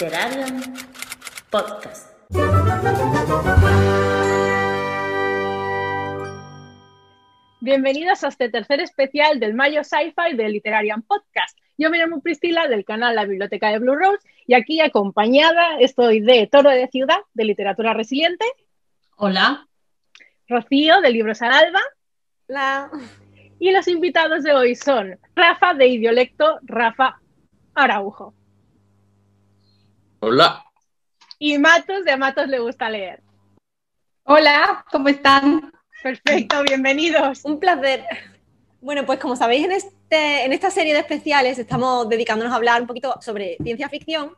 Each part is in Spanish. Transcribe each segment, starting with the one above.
Literarium Podcast. Bienvenidos a este tercer especial del Mayo Sci-Fi de Literarian Podcast. Yo me llamo Priscila del canal La Biblioteca de Blue Rose y aquí acompañada estoy de Toro de Ciudad de Literatura Resiliente. Hola. Rocío de Libros al Alba. Hola. Y los invitados de hoy son Rafa de Idiolecto, Rafa Araujo. Hola. Y Matos de Matos le gusta leer. Hola, ¿cómo están? Perfecto, bienvenidos. Un placer. Bueno, pues como sabéis, en, este, en esta serie de especiales estamos dedicándonos a hablar un poquito sobre ciencia ficción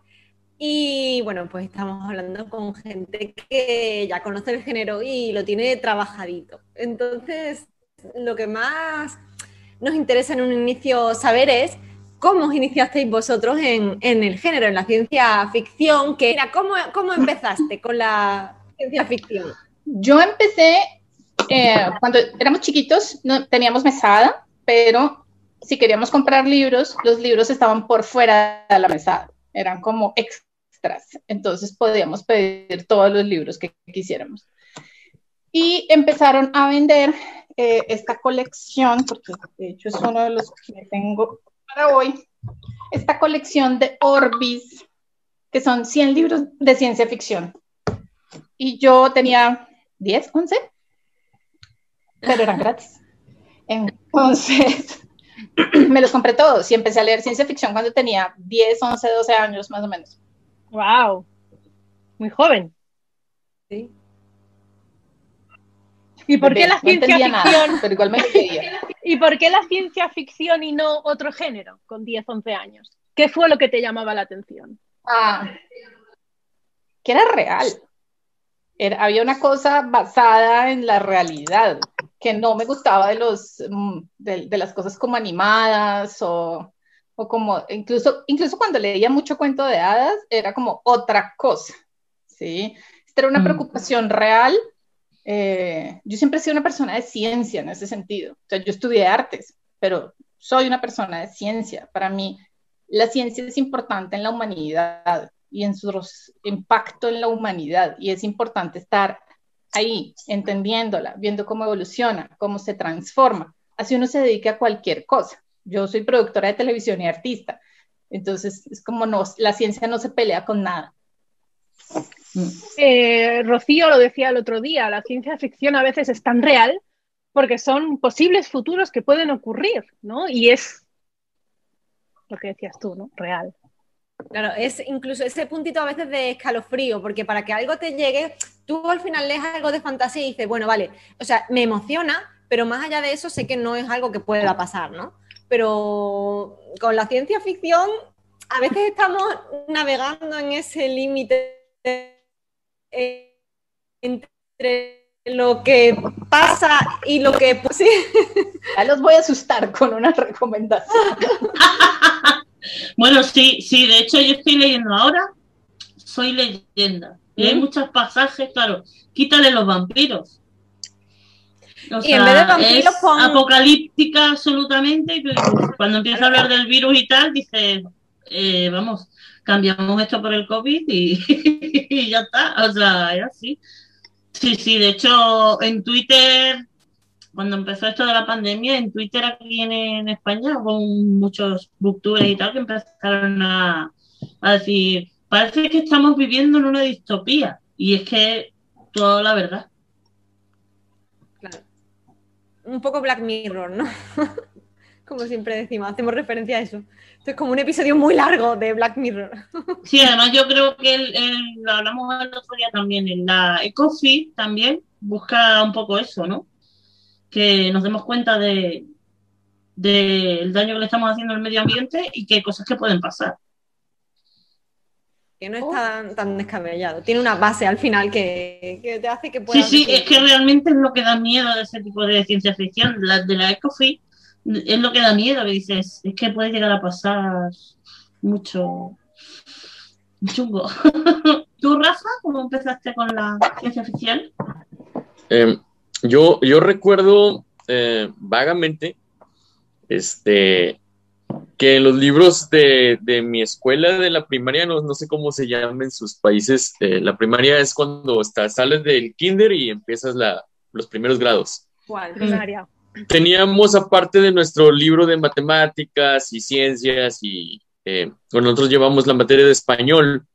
y bueno, pues estamos hablando con gente que ya conoce el género y lo tiene trabajadito. Entonces, lo que más nos interesa en un inicio saber es cómo os iniciasteis vosotros en, el género, en la ciencia ficción. Que, ¿cómo, ¿cómo empezaste con la ciencia ficción? Yo empecé eh, cuando éramos chiquitos, no teníamos mesada, pero si queríamos comprar libros, los libros estaban por fuera de la mesada, eran como extras, entonces podíamos pedir todos los libros que quisiéramos. Y empezaron a vender eh, esta colección, porque de hecho es uno de los que tengo para hoy, esta colección de Orbis, que son 100 libros de ciencia ficción. Y yo tenía 10, 11, pero eran gratis. Entonces, me los compré todos y empecé a leer ciencia ficción cuando tenía 10, 11, 12 años más o menos. ¡Wow! Muy joven. Sí. ¿Y por qué la ciencia ficción? pero igual me quería. ¿Y por qué la ciencia ficción y no otro género con 10, 11 años? ¿Qué fue lo que te llamaba la atención? Ah, que era real. había una cosa basada en la realidad que no me gustaba de, los, mm, de, las cosas como animadas o, o, como, incluso, incluso cuando leía mucho cuento de hadas, era como otra cosa, ¿sí? Esta era una mm. preocupación real eh, yo siempre he sido una persona de ciencia en ese sentido. O sea, yo estudié artes, pero soy una persona de ciencia. Para mí, la ciencia es importante en la humanidad y en su impacto en la humanidad. Y es importante estar ahí, entendiéndola, viendo cómo evoluciona, cómo se transforma. Así uno se dedica a cualquier cosa. Yo soy productora de televisión y artista. Entonces, es como no, la ciencia no se pelea con nada. Eh, Rocío lo decía el otro día, la ciencia ficción a veces es tan real porque son posibles futuros que pueden ocurrir, ¿no? Y es lo que decías tú, ¿no? Real. Claro, es incluso ese puntito a veces de escalofrío, porque para que algo te llegue, tú al final lees algo de fantasía y dices, bueno, vale, o sea, me emociona, pero más allá de eso sé que no es algo que pueda pasar, ¿no? Pero con la ciencia ficción, a veces estamos navegando en ese límite entre lo que pasa y lo que... Sí. Ya los voy a asustar con una recomendación. bueno, sí, sí, de hecho yo estoy leyendo ahora, soy leyenda. Y hay muchos pasajes, claro, quítale los vampiros. y en vez de vampiros, es apocalíptica absolutamente. Y cuando empieza a hablar del virus y tal, dice, eh, vamos, cambiamos esto por el COVID y, ya está. O sea, es así. Sí, sí, de hecho, en Twitter, cuando empezó esto de la pandemia, en Twitter aquí en, España hubo muchos booktubers y tal que empezaron a, decir, parece que estamos viviendo en una distopía. Y es que toda la verdad. Claro. Un poco Black Mirror, ¿no? Como siempre decimos, hacemos referencia a eso. Esto es como un episodio muy largo de Black Mirror. Sí, además yo creo que lo hablamos el otro día también, en la Ecofi también busca un poco eso, ¿no? Que nos demos cuenta de del daño que le estamos haciendo al medio ambiente y qué cosas que pueden pasar. Que no es tan, tan descabellado. Tiene una base al final que, te hace que pueda. Sí, sí, es que realmente es lo que da miedo de ese tipo de ciencia ficción. La, de la Ecofi es lo que da miedo, que dices, es que puede llegar a pasar mucho chungo. ¿Tú, Rafa, cómo empezaste con la ciencia ficción? Em, yo, yo recuerdo eh, vagamente, este, que en los libros de, de mi escuela de la primaria, no, no sé cómo se llama en sus países, eh, la primaria es cuando estás, sales del kinder y empiezas la, los primeros grados. ¿Cuál? Primaria. Teníamos aparte de nuestro libro de matemáticas y ciencias y eh, bueno, nosotros llevamos la materia de español,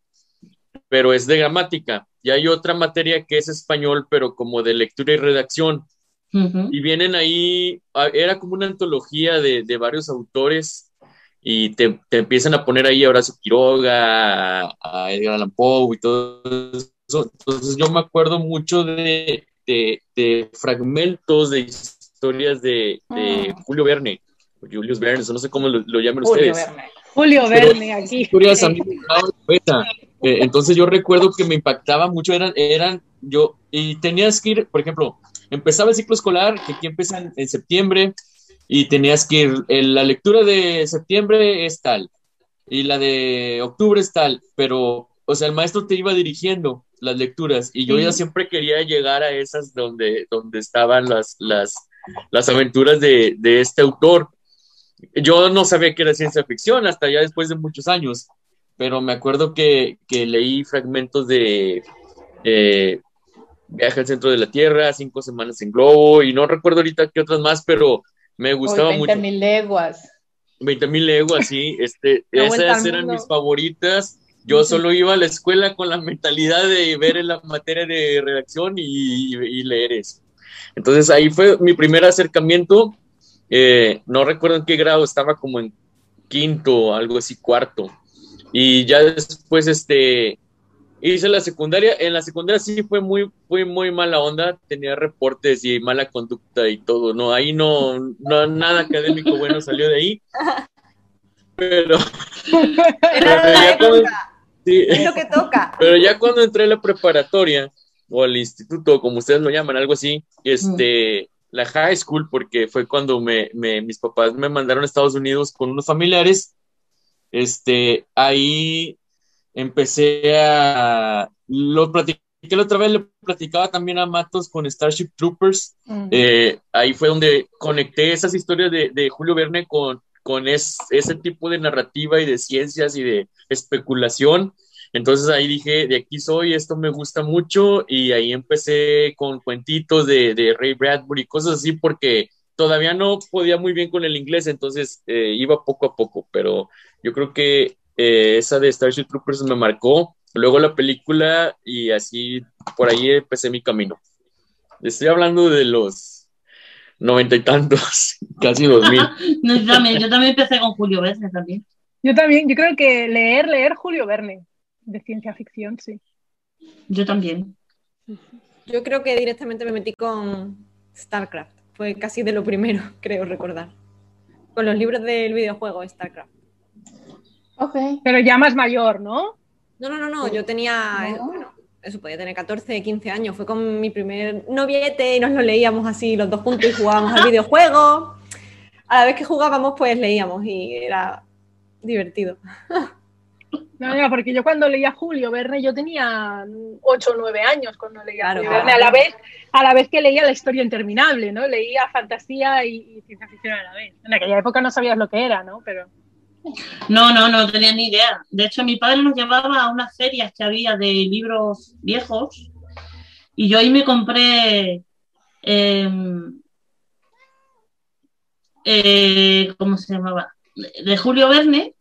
pero es de gramática. Y hay otra materia que es español, pero como de lectura y redacción. Y vienen ahí, era como una antología de, de varios autores y te, te empiezan a poner ahí a Horacio Quiroga, a, a Edgar Allan Poe y todo eso. Entonces yo me acuerdo mucho de, de- de fragmentos de historias de, de Mm. Julio Verne, Julius Verne, no sé cómo lo, lo llaman Julio ustedes. Verne. Julio Verne aquí. historias a mí me. Eh, entonces yo recuerdo que me impactaba mucho, eran, eran yo, y tenías que ir, por ejemplo, empezaba el ciclo escolar, que aquí empieza en, en septiembre, y tenías que ir, en la lectura de septiembre es tal, y la de octubre es tal, pero, o sea, el maestro te iba dirigiendo las lecturas, y yo Sí. ya siempre quería llegar a esas donde, donde estaban las, las, las aventuras de, de este autor. Yo no sabía que era ciencia ficción hasta ya después de muchos años, pero me acuerdo que, que leí fragmentos de eh, Viaje al centro de la Tierra, Cinco semanas en globo, y no recuerdo ahorita qué otras más, pero me gustaba Hoy mucho. 20 mil leguas. 20 mil leguas, sí, este, esas eran mis favoritas. Yo solo iba a la escuela con la mentalidad de ver en la materia de redacción y, y leer eso. Entonces ahí fue mi primer acercamiento. Eh, no recuerdo en qué grado, estaba como en quinto, algo así, cuarto. Y ya después, este, hice la secundaria. En la secundaria sí fue muy, fue muy mala onda. Tenía reportes y mala conducta y todo. No, ahí no, no nada académico bueno salió de ahí. Pero, Pero ya cuando- época, sí, es lo que toca. pero ya cuando entré a la preparatoria o al instituto, como ustedes lo llaman, algo así, este, la high school, porque fue cuando me, me- mis papás me mandaron a Estados Unidos con unos familiares, este, ahí empecé a, lo platiqué la otra vez, le platicaba también a Matos con Starship Troopers, Mm. eh, ahí fue donde conecté esas historias de, de Julio Verne con, con es- ese tipo de narrativa y de ciencias y de especulación. Entonces ahí dije, de aquí soy, esto me gusta mucho y ahí empecé con cuentitos de, de Ray Bradbury y cosas así porque todavía no podía muy bien con el inglés, entonces eh, iba poco a poco, pero yo creo que eh, esa de Starship Troopers me marcó, luego la película y así por ahí empecé mi camino. Estoy hablando de los noventa y tantos, casi dos mil. No, yo, también, yo también empecé con Julio Verne también. Yo también, yo creo que leer, leer Julio Verne, de ciencia ficción, sí. Yo también. Yo creo que directamente me metí con StarCraft. Fue casi de lo primero, creo recordar. Con los libros del videojuego StarCraft. Ok. Pero ya más mayor, ¿no? No, no, no, no. Yo tenía, eh, No. bueno, eso podía tener 14, 15 años. Fue con mi primer noviete y nos lo leíamos así los dos juntos y jugábamos al videojuego. A la vez que jugábamos, pues leíamos y era divertido. No, no, porque yo cuando leía Julio Verne, yo tenía 8 o 9 años cuando leía Claro, Julio claro. Verne, a la vez, a la vez que leía la historia interminable, ¿no? Leía fantasía y, y ciencia ficción a la vez. En aquella época no sabías lo que era, ¿no? Pero No, no, no tenía ni idea. De hecho, mi padre nos llevaba a unas ferias que había de libros viejos y yo ahí me compré, em, eh, ¿cómo se llamaba? De Julio Verne,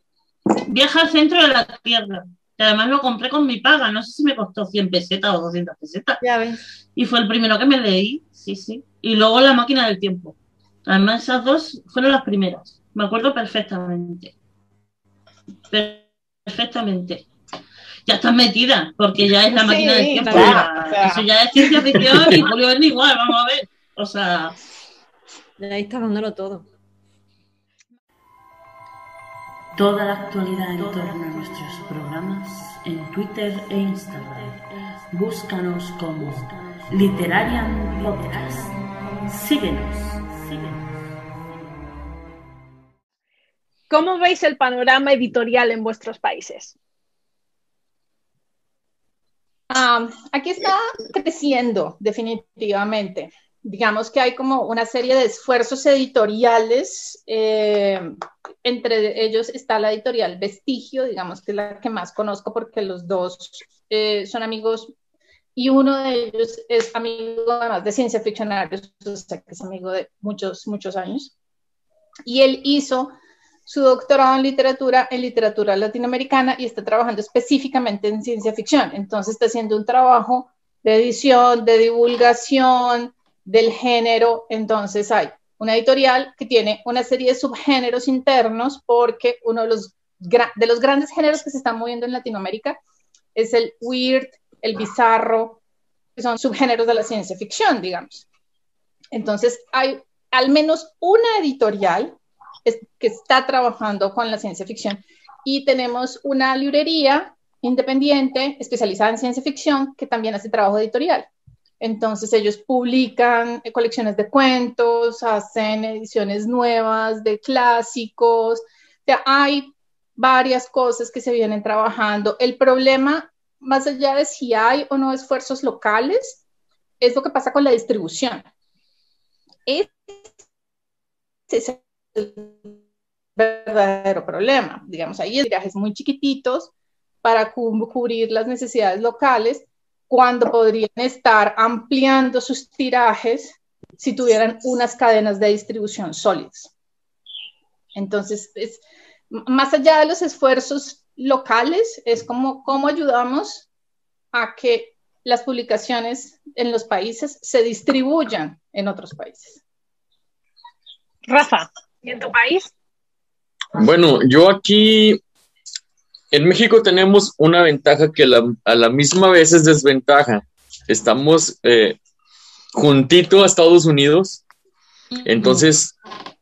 Viaja al centro de la Tierra. Que además lo compré con mi paga, no sé si me costó 100 pesetas o 200 pesetas. Ya ves. Y fue el primero que me leí, sí, sí. Y luego La máquina del tiempo. Además, esas dos fueron las primeras. Me acuerdo perfectamente. Perfectamente. Ya estás metida, porque ya es la Sí, máquina del tiempo. claro, ya- o sea. Eso ya es ciencia ficción y Julio Verne igual, vamos a ver. O sea, Ahí está dándolo todo. Toda la actualidad en torno a nuestros programas en Twitter e Instagram. Búscanos como Literarian Podcast. Síguenos. ¿cómo veis el panorama editorial en vuestros países? Ah, aquí está creciendo, definitivamente. Digamos que hay como una serie de esfuerzos editoriales, eh, entre ellos está la editorial Vestigio, digamos que es la que más conozco porque los dos eh, son amigos y uno de ellos es amigo además de ciencia ficcionarios, o sea que es amigo de muchos, muchos años. Y él hizo su doctorado en literatura, en literatura latinoamericana y está trabajando específicamente en ciencia ficción. Entonces está haciendo un trabajo de edición, de divulgación del género. Entonces hay una editorial que tiene una serie de subgéneros internos porque uno de los, de los grandes géneros que se están moviendo en Latinoamérica es el weird, el bizarro, que son subgéneros de la ciencia ficción, digamos. Entonces hay al menos una editorial que está trabajando con la ciencia ficción. Y tenemos una librería independiente especializada en ciencia ficción que también hace trabajo editorial. Entonces ellos publican colecciones de cuentos, hacen ediciones nuevas de clásicos. Hay varias cosas que se vienen trabajando. El problema, más allá de si hay o no esfuerzos locales, es lo que pasa con la distribución. Ese es verdadero problema. Digamos, hay viajes muy chiquititos para cubrir las necesidades locales cuando podrían estar ampliando sus tirajes si tuvieran unas cadenas de distribución sólidas. Entonces, es, más allá de los esfuerzos locales, es como cómo ayudamos a que las publicaciones en los países se distribuyan en otros países. Rafa, ¿Y en tu país? Bueno, yo aquí en México tenemos una ventaja que a la misma vez es desventaja. Estamos eh, juntito a Estados Unidos, entonces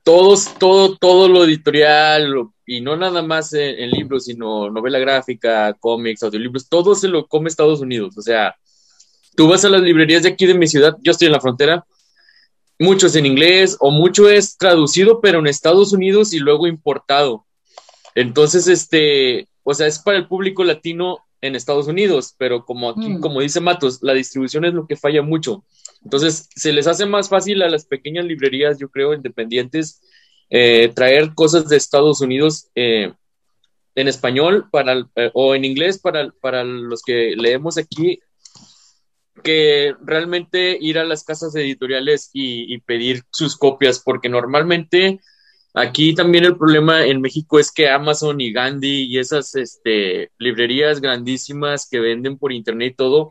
todos, todo, todo lo editorial y no nada más en, libros, sino novela gráfica, cómics, audiolibros, todo se lo come Estados Unidos. O sea, tú vas a las librerías de aquí de mi ciudad, yo estoy en la frontera, mucho es en inglés o mucho es traducido, pero en Estados Unidos y luego importado. Entonces, este, o sea, es para el público latino en Estados Unidos, pero como aquí, mm. como dice Matos, la distribución es lo que falla mucho. Entonces, se les hace más fácil a las pequeñas librerías, yo creo, independientes, eh, traer cosas de Estados Unidos eh, en español para, eh, o en inglés para, para los que leemos aquí que realmente ir a las casas editoriales y, pedir sus copias, porque normalmente aquí también el problema en México es que Amazon y Gandhi y esas este, librerías grandísimas que venden por internet y todo,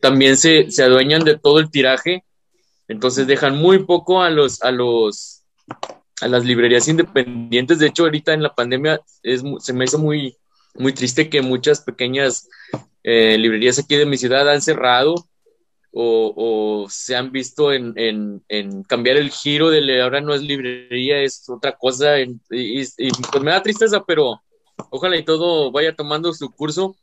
también se, se adueñan de todo el tiraje, entonces dejan muy poco a los, a los, a las librerías independientes. De hecho, ahorita en la pandemia es, se me hizo muy, muy triste que muchas pequeñas eh, librerías aquí de mi ciudad han cerrado o, se han visto en, cambiar el giro de ahora no es librería, es otra cosa. y, pues me da tristeza, pero ojalá y todo vaya tomando su curso.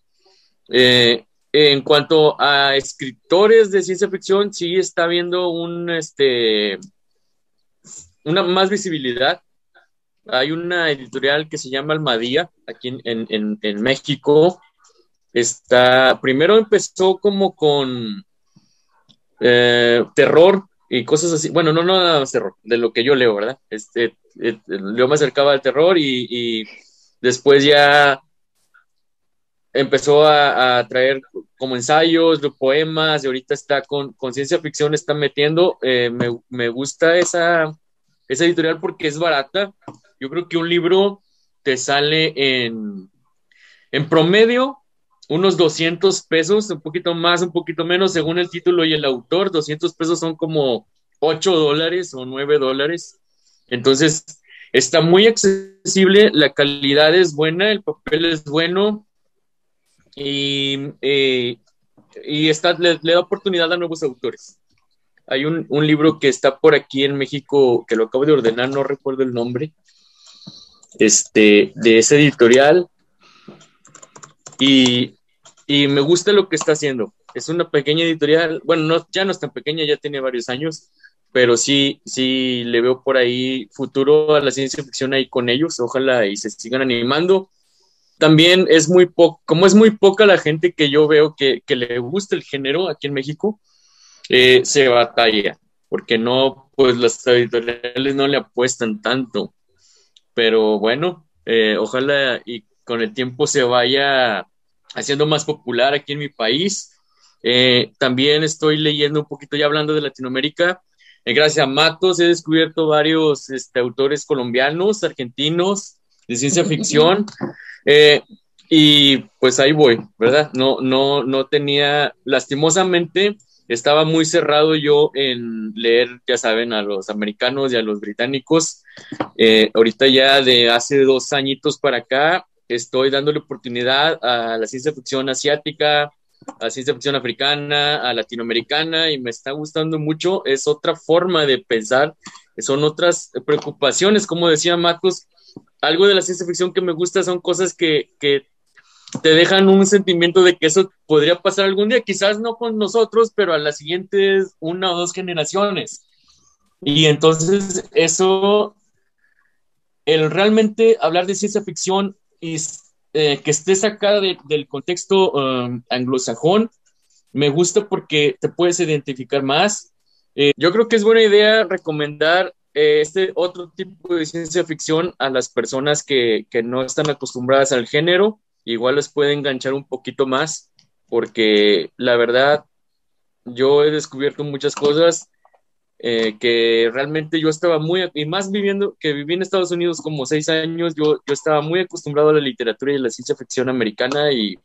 Eh, en cuanto a escritores de ciencia ficción, sí está habiendo un, este, una más visibilidad. Hay una editorial que se llama Almadía, aquí en, en México. Está, primero empezó como con eh, terror y cosas así. Bueno, no, nada más terror, de lo que yo leo, ¿verdad? Este, eh, yo me acercaba al terror y, después ya empezó a, traer como ensayos, poemas, y ahorita está con, ciencia ficción, está metiendo. Eh, me, gusta esa, esa editorial porque es barata. Yo creo que un libro te sale en, en promedio unos 200 pesos, un poquito más, un poquito menos, según el título y el autor. 200 pesos son como 8 dólares o 9 dólares. Entonces, está muy accesible, la calidad es buena, el papel es bueno y, eh, y está, le, da oportunidad a nuevos autores. Hay un, un, libro que está por aquí en México, que lo acabo de ordenar, no recuerdo el nombre, este, de ese editorial. Y y me gusta lo que está haciendo. Es una pequeña editorial, bueno, no, ya no es tan pequeña, ya tiene varios años, pero sí, sí le veo por ahí futuro a la ciencia ficción ahí con ellos, ojalá y se sigan animando. También es muy poco, como es muy poca la gente que yo veo que, le gusta el género aquí en México, eh, se batalla. porque no, pues las editoriales no le apuestan tanto. Pero bueno, eh, ojalá y con el tiempo se vaya haciendo más popular aquí en mi país. Eh, también estoy leyendo un poquito, ya hablando de Latinoamérica, eh, gracias a Matos he descubierto varios este, autores colombianos, argentinos, de ciencia ficción. y pues ahí voy, ¿verdad? No, no, no tenía, lastimosamente, estaba muy cerrado yo en leer, ya saben, a los americanos y a los británicos. Eh, ahorita ya de hace dos añitos para acá, estoy dándole oportunidad a la ciencia ficción asiática, a ciencia ficción africana, a latinoamericana, y me está gustando mucho. Es otra forma de pensar, son otras preocupaciones, como decía Marcos. Algo de la ciencia ficción que me gusta son cosas que, que te dejan un sentimiento de que eso podría pasar algún día, quizás no con nosotros, pero a las siguientes una o dos generaciones. Y entonces eso, el realmente hablar de ciencia ficción y eh, que esté sacada del contexto um, anglosajón, me gusta porque te puedes identificar más. Eh, yo creo que es buena idea recomendar eh, este otro tipo de ciencia ficción a las personas que, que no están acostumbradas al género igual les puede enganchar un poquito más, porque la verdad, yo he descubierto muchas cosas eh, que realmente yo estaba muy, y más viviendo, que viví en Estados Unidos como seis años, yo, yo estaba muy acostumbrado a la literatura y a la ciencia ficción americana y,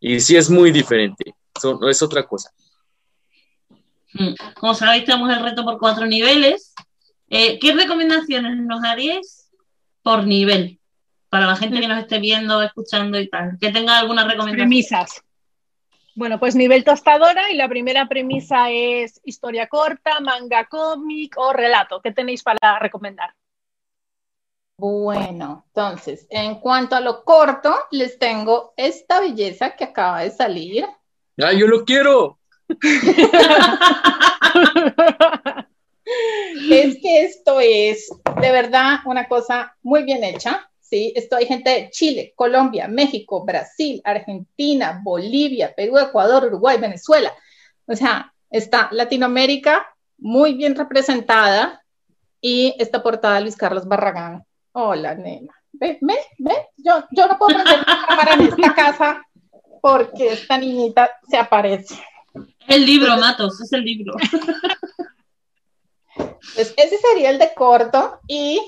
y sí es muy diferente, no es otra cosa. Mm. Como sabéis, tenemos el reto por cuatro niveles. Eh, ¿Qué recomendaciones nos haríais por nivel? para la gente que nos esté viendo, escuchando y tal, que tenga alguna recomendación. Premisas. Bueno, pues nivel tostadora y la primera premisa es historia corta, manga cómic o relato. ¿Qué tenéis para recomendar? Bueno, entonces, en cuanto a lo corto, les tengo esta belleza que acaba de salir. ¡Ah, yo lo quiero! es que esto es de verdad una cosa muy bien hecha. Esto hay gente de Chile, Colombia, México, Brasil, Argentina, Bolivia, Perú, Ecuador, Uruguay, Venezuela. O sea, está Latinoamérica muy bien representada y esta portada de Luis Carlos Barragán. Hola, nena. Ve, ve, ve. Yo, yo no puedo prender la cámara en esta casa porque esta niñita se aparece. El libro, Matos, es el libro. Pues ese sería el de corto y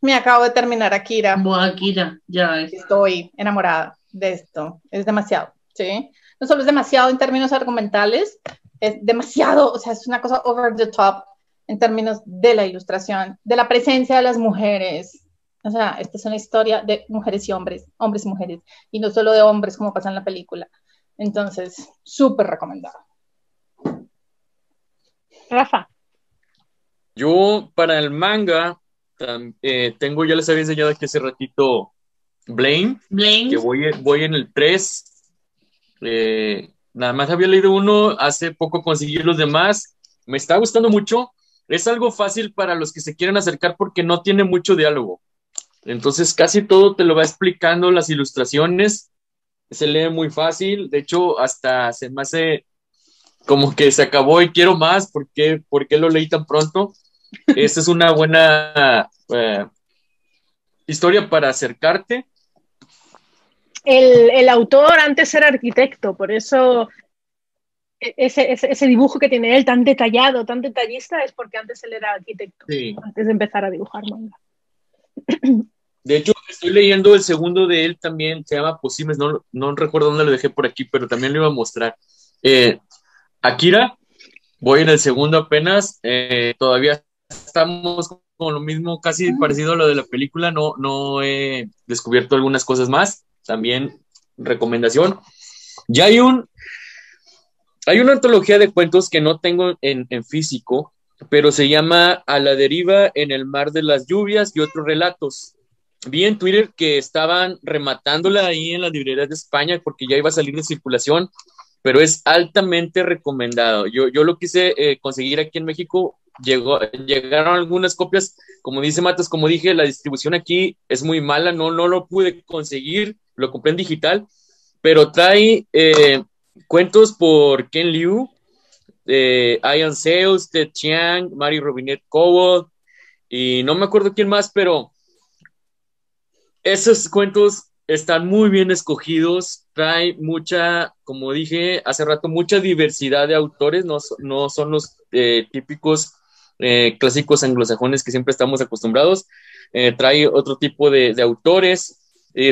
me acabo de terminar Akira. Bueno, Akira, ya es. Estoy enamorada de esto. Es demasiado, ¿sí? No solo es demasiado en términos argumentales, es demasiado, o sea, es una cosa over the top en términos de la ilustración, de la presencia de las mujeres. O sea, esta es una historia de mujeres y hombres, hombres y mujeres, y no solo de hombres como pasa en la película. Entonces, súper recomendado. Rafa. Yo para el manga eh, tengo, ya les había enseñado aquí hace ratito Blaine, Blaine. que voy, voy en el 3. Eh, nada más había leído uno, hace poco conseguí los demás. Me está gustando mucho. Es algo fácil para los que se quieren acercar porque no tiene mucho diálogo. Entonces casi todo te lo va explicando las ilustraciones. Se lee muy fácil. De hecho, hasta se me hace como que se acabó y quiero más. ¿Por qué, ¿Por qué lo leí tan pronto? Esta es una buena eh, historia para acercarte. El, autor antes era arquitecto, por eso e-, ese, dibujo que tiene él tan detallado, tan detallista, es porque antes él era arquitecto, antes de empezar a dibujar manga. De hecho, estoy leyendo el segundo de él también, se llama Posibles, no, no recuerdo dónde lo dejé por aquí, pero también lo iba a mostrar. Eh, Akira, voy en el segundo apenas, eh, todavía estamos con lo mismo, casi parecido a lo de la película, no, no he descubierto algunas cosas más, también recomendación. Ya hay un, hay una antología de cuentos que no tengo en, en físico, pero se llama A la deriva en el mar de las lluvias y otros relatos. Vi en Twitter que estaban rematándola ahí en las librerías de España porque ya iba a salir de circulación, pero es altamente recomendado. Yo, yo lo quise eh, conseguir aquí en México llegó, llegaron algunas copias, como dice Matos, como dije, la distribución aquí es muy mala, no, no lo pude conseguir, lo compré en digital, pero trae eh, cuentos por Ken Liu, eh, Ian Sales, Ted Chiang, Mary Robinette Cowell, y no me acuerdo quién más, pero esos cuentos están muy bien escogidos, trae mucha, como dije hace rato, mucha diversidad de autores, no, no son los eh, típicos eh, clásicos anglosajones que siempre estamos acostumbrados, eh, trae otro tipo de, autores,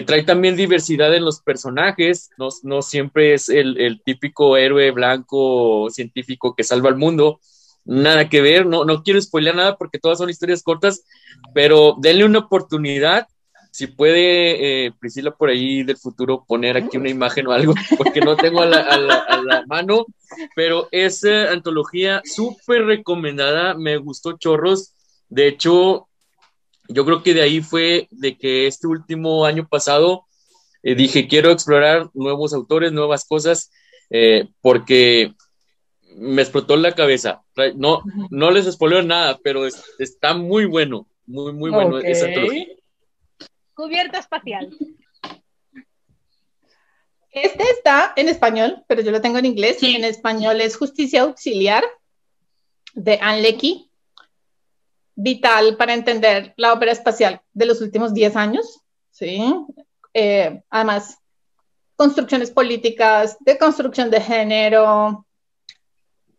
trae también diversidad en los personajes, no, no siempre es el, el, típico héroe blanco científico que salva al mundo, nada que ver, no, no quiero spoilear nada porque todas son historias cortas, pero denle una oportunidad si puede, eh, Priscila, por ahí del futuro poner aquí una imagen o algo, porque no tengo a la, mano, pero esa antología súper recomendada, me gustó chorros. De hecho, yo creo que de ahí fue de que este último año pasado eh, dije, quiero explorar nuevos autores, nuevas cosas, eh, porque me explotó la cabeza. No, no les spoileo nada, pero está muy bueno, muy, muy bueno esa antología. Cubierta espacial. Este está en español, pero yo lo tengo en inglés. En español es Justicia Auxiliar de Anne Leckie. Vital para entender la ópera espacial de los últimos 10 años. ¿sí? Eh, además, construcciones políticas, de construcción de género,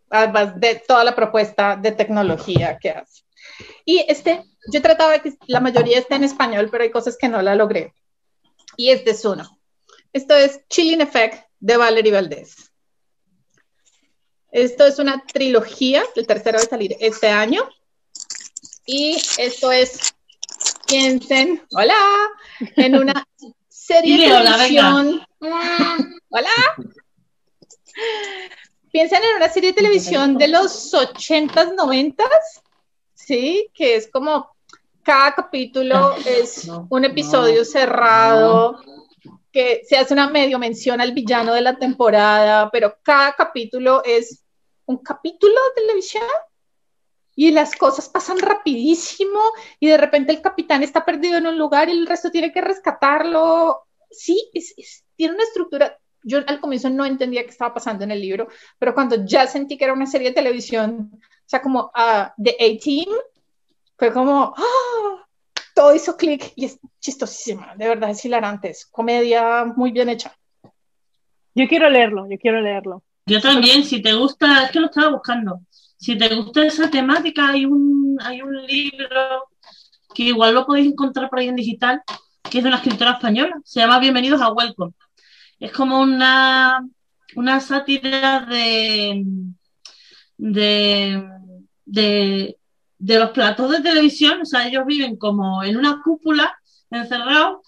además de toda la propuesta de tecnología que hace. Y este yo trataba de que la mayoría esté en español, pero hay cosas que no la logré. Y este es uno. Esto es Chilling Effect de Valerie Valdés. Esto es una trilogía, el tercero va a salir este año. Y esto es, piensen, hola, en una serie de televisión. Hola. Piensen en una serie de televisión de los 80s, 90s, ¿sí? Que es como cada capítulo ah, es un episodio cerrado, que se hace una medio mención al villano de la temporada, pero cada capítulo es un capítulo de televisión y las cosas pasan rapidísimo y de repente el capitán está perdido en un lugar y el resto tiene que rescatarlo. Sí, tiene una estructura. Yo al comienzo no entendía qué estaba pasando en el libro, pero cuando ya sentí que era una serie de televisión, o sea, como uh, The A-Team, fue como, ¡ah! todo hizo clic y es chistosísima, de verdad, es hilarante, es comedia muy bien hecha. Yo quiero leerlo, yo quiero leerlo. Yo también, si te gusta, es que lo estaba buscando, si te gusta esa temática, hay un, hay un libro que igual lo podéis encontrar por ahí en digital, que es de una escritora española, se llama Bienvenidos a Welcome. Es como una, una sátira de, de, de de los platos de televisión, o sea, ellos viven como en una cúpula, encerrados,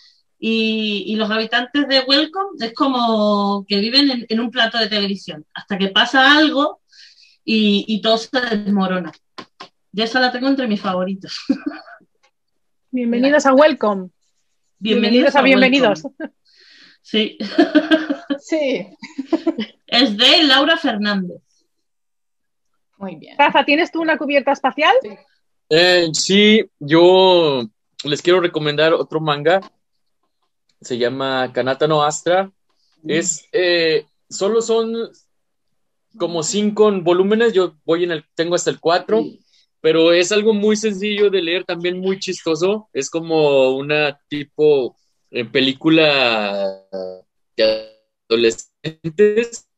y, los habitantes de Welcome es como que viven en, un plato de televisión, hasta que pasa algo y, todo se desmorona. Yo esa la tengo entre mis favoritos. Bienvenidos a Welcome. Bienvenidos, a, Bienvenidos. Sí. Sí. Es de Laura Fernández. Muy bien. Rafa, ¿tienes tú una cubierta espacial? sí, eh, yo les quiero recomendar otro manga. Se llama Kanata no Astra. Es, eh, solo son como cinco volúmenes. Yo voy en el, tengo hasta el cuatro, pero es algo muy sencillo de leer, también muy chistoso. Es como una tipo eh, película de adolescentes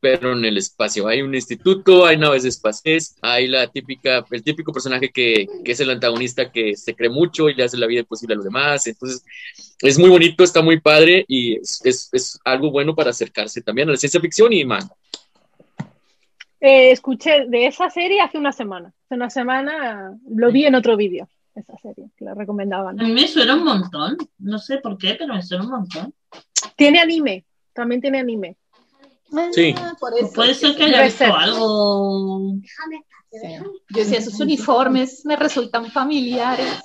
pero en el espacio. Hay un instituto, hay naves espaciales, hay la típica, el típico personaje que, que, es el antagonista que se cree mucho y le hace la vida imposible a los demás. Entonces, es muy bonito, está muy padre y es, es, algo bueno para acercarse también a la ciencia ficción y manga. Eh, escuché de esa serie hace una semana. Hace una semana lo vi en otro vídeo, esa serie, que la recomendaban. A mí me suena un montón, no sé por qué, pero me suena un montón. Tiene anime, también tiene anime. Sí. Ah, puede ser que haya visto algo. Yo decía, esos uniformes me resultan familiares.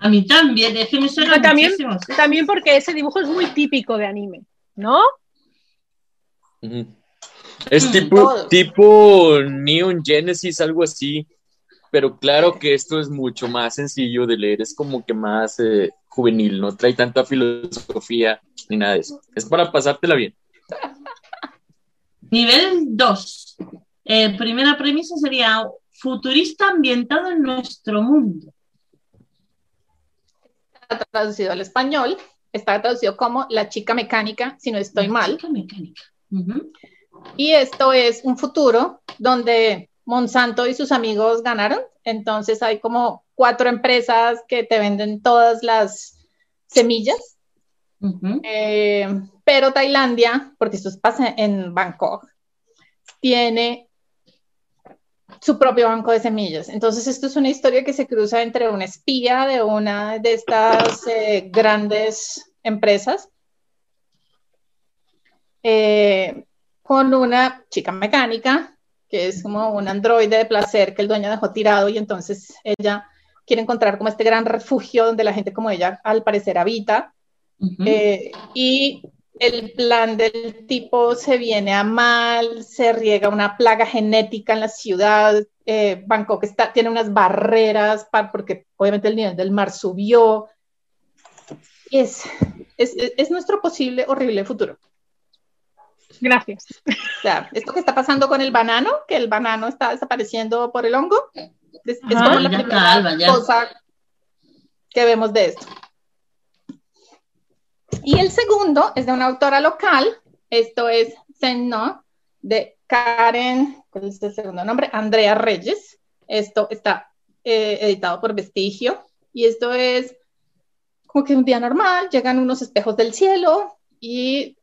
A mí también, es que me suena también, también porque ese dibujo es muy típico de anime, ¿no? Es mm. tipo, tipo Neon Genesis, algo así. Pero claro que esto es mucho más sencillo de leer, es como que más eh, juvenil, no trae tanta filosofía ni nada de eso. Es para pasártela bien. nivel 2. Eh, primera premisa sería futurista ambientado en nuestro mundo. Está traducido al español, está traducido como La chica mecánica, si no estoy La mal. chica mecánica. Y esto es un futuro donde Monsanto y sus amigos ganaron. Entonces hay como cuatro empresas que te venden todas las semillas. Eh, pero Tailandia, porque esto pasa en Bangkok, tiene su propio banco de semillas. Entonces esto es una historia que se cruza entre una espía de una de estas eh, grandes empresas eh, con una chica mecánica, que es como un androide de placer que el dueño dejó tirado y entonces ella quiere encontrar como este gran refugio donde la gente como ella al parecer habita. Ujú. Eh, y el plan del tipo se viene a mal, se riega una plaga genética en la ciudad. eh, Bangkok está, tiene unas barreras para, porque obviamente el nivel del mar subió. Es, es, es nuestro posible horrible futuro. Gracias. O sea, esto que está pasando con el banano, que el banano está desapareciendo por el hongo, es, es Ajá. como la primera cosa que vemos de esto. Y el segundo es de una autora local, esto es Zen No, de Karen, ¿cuál es el segundo nombre? Andrea Reyes. Esto está eh, editado por Vestigio y esto es como que un día normal, llegan unos espejos del cielo y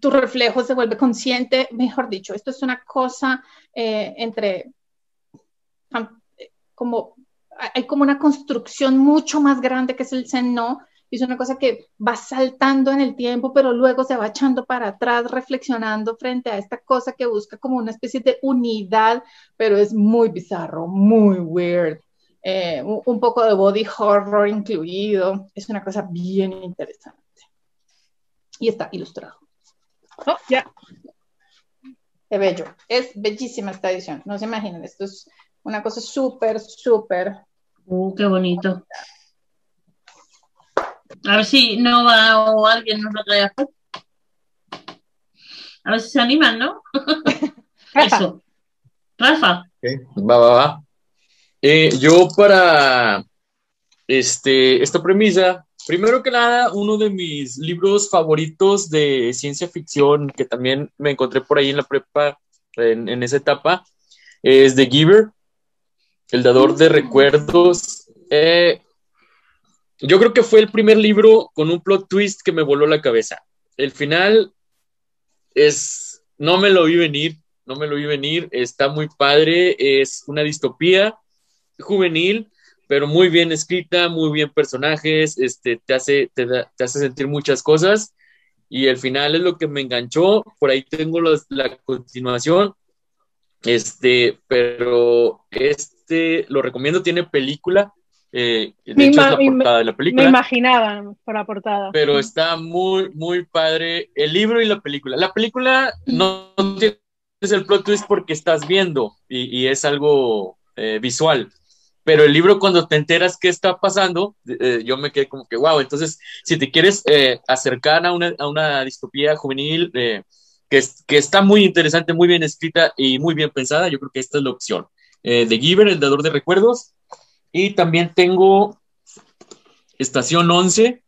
tu, reflejo se vuelve consciente, mejor dicho, esto es una cosa eh, entre eh, como hay- como una construcción mucho más grande que es el Zen y es una cosa que va saltando en el tiempo, pero luego se va echando para atrás, reflexionando frente a esta cosa que busca como una especie de unidad, pero es muy bizarro, muy weird. Eh, un poco de body horror incluido, es una cosa bien interesante. Y está ilustrado. Oh, ya. Qué bello. Es bellísima esta edición. No se imaginan, esto es una cosa súper, súper. Uh, qué bonito. A ver si no va o alguien nos lo trae a hacer. A ver si se animan, ¿no? Rafa, Eso. Rafa. Va, va, va. Eh, yo para este, esta premisa, primero que nada, uno de mis libros favoritos de ciencia ficción que también me encontré por ahí en la prepa, en, en esa etapa, es The Giver, El Dador de Recuerdos. Eh, yo creo que fue el primer libro con un plot twist que me voló la cabeza. El final es, no me lo vi venir, no me lo vi venir, está muy padre, es una distopía juvenil, pero muy bien escrita, muy bien personajes, este, te, hace, te, da- te hace sentir muchas cosas y el final es lo que me enganchó, por ahí tengo los- la continuación, este, pero este lo recomiendo, tiene película, eh, de Me hecho es la me- portada de la me película imaginaba por la portada. pero está muy, muy padre el libro y la película. La película no tienes el plot twist porque estás viendo y, y es algo eh, visual. Pero el libro, cuando te enteras qué está pasando, eh, yo me quedé como que, wow. Entonces, si te quieres eh, acercar a una, a una distopía juvenil eh, que, es- que está muy interesante, muy bien escrita y muy bien pensada, yo creo que esta es la opción. Eh, The Giver, el dador de recuerdos. Y también tengo Estación 11,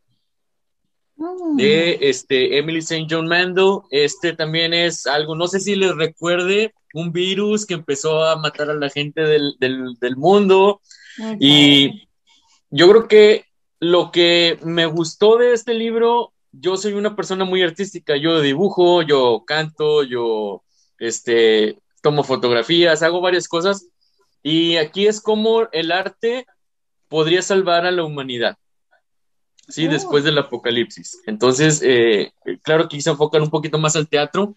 Mm. de este, Emily St. John Mandel. Este también es algo, no sé si les recuerde, un virus que empezó a matar a la gente del, del, del mundo. Y yo creo que lo que me gustó de este libro, yo soy una persona muy artística, yo dibujo, yo canto, yo este, tomo fotografías, hago varias cosas. Y aquí es como el arte podría salvar a la humanidad. Sí, Oh. después del apocalipsis. Entonces, eh, claro que aquí se enfocan un poquito más al teatro,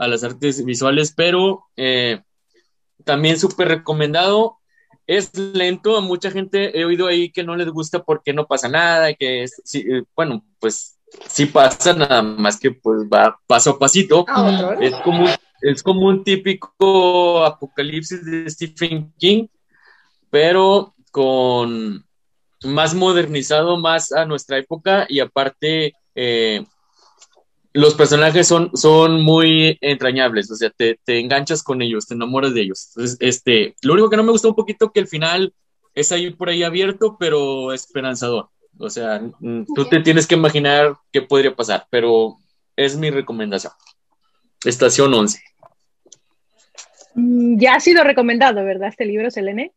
a las artes visuales, pero eh, también súper recomendado. Es lento, a mucha gente he oído ahí que no les gusta porque no pasa nada, que es- sí, eh, bueno, pues sí pasa, nada más que pues va paso a pasito. Ah. Es como, es como un típico apocalipsis de Stephen King, pero con más modernizado, más a nuestra época y aparte eh, los personajes son, son muy entrañables, o sea, te, te, enganchas con ellos, te enamoras de ellos. Entonces, este, lo único que no me gustó un poquito que el final es ahí por ahí abierto, pero esperanzador. O sea, tú te tienes que imaginar qué podría pasar, pero es mi recomendación. Estación 11. Mm, ya ha sido recomendado, ¿verdad? Este libro, Selene.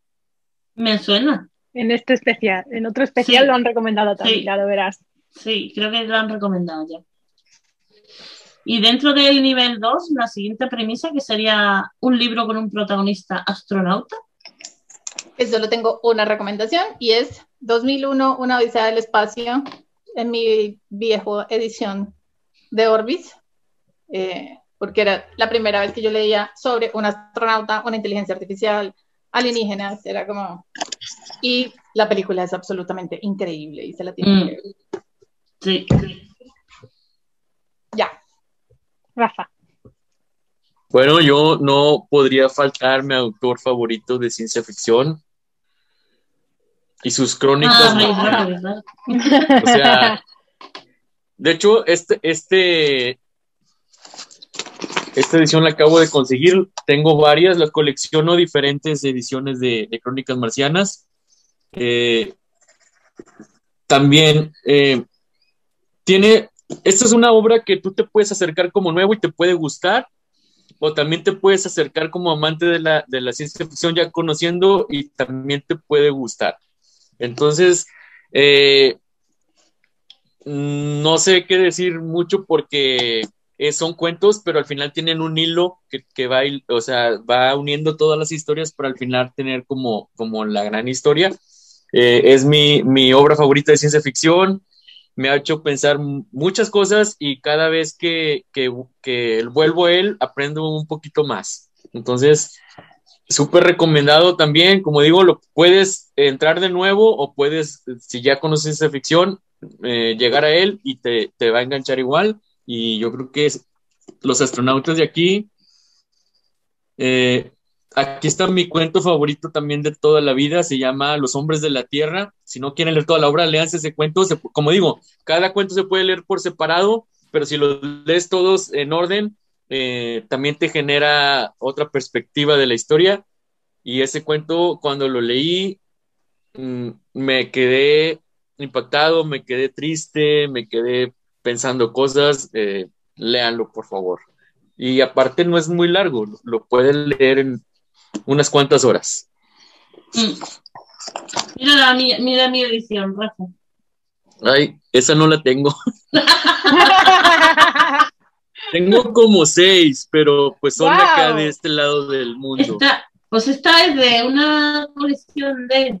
Me suena. En este especial. En otro especial lo han recomendado también, sí. ya lo verás. Sí, creo que lo han recomendado ya. Y dentro del nivel 2, la siguiente premisa, que sería un libro con un protagonista astronauta. Solo tengo una recomendación y es 2001, Una Odisea del Espacio, en mi viejo edición de Orbis, eh, porque era la primera vez que yo leía sobre un astronauta, una inteligencia artificial, alienígenas, era como... Y la película es absolutamente increíble y se la tiene Mm. que ver. Sí. Rafa. Bueno, yo no podría faltar mi autor favorito de ciencia ficción y sus crónicas. Ah, ¿no? O sea, de hecho, este, este, esta edición la acabo de conseguir. Tengo varias, las colecciono diferentes ediciones de, de Crónicas Marcianas. Eh, también eh, tiene, esta es una obra que tú te puedes acercar como nuevo y te puede gustar, o también te puedes acercar como amante de la, de la ciencia ficción ya conociendo y también te puede gustar. Entonces, eh, no sé qué decir mucho porque eh, son cuentos, pero al final tienen un hilo que, que va, o sea, va uniendo todas las historias para al final tener como, como la gran historia. Eh, es mi, mi obra favorita de ciencia ficción, me ha hecho pensar muchas cosas y cada vez que, que, que vuelvo a él aprendo un poquito más. Entonces, súper recomendado también, como digo, lo puedes entrar de nuevo o puedes, si ya conoces ciencia ficción, eh, llegar a él y te, te va a enganchar igual. Y yo creo que los astronautas de aquí, eh, aquí está mi cuento favorito también de toda la vida, se llama Los hombres de la Tierra. Si no quieren leer toda la obra, léanse ese cuento. Como digo, cada cuento se puede leer por separado, pero si los lees todos en orden, eh, también te genera otra perspectiva de la historia. Y ese cuento, cuando lo leí, mm, me quedé impactado, me quedé triste, me quedé pensando cosas. Eh, léanlo, por favor. Y aparte no es muy largo, lo- pueden leer en unas cuantas horas. Mm. Mira, la, mi- mira mi edición, Rafa. Ay, esa no la tengo. Tengo como seis, pero pues son de acá de este lado del mundo. Esta, pues esta es de una colección de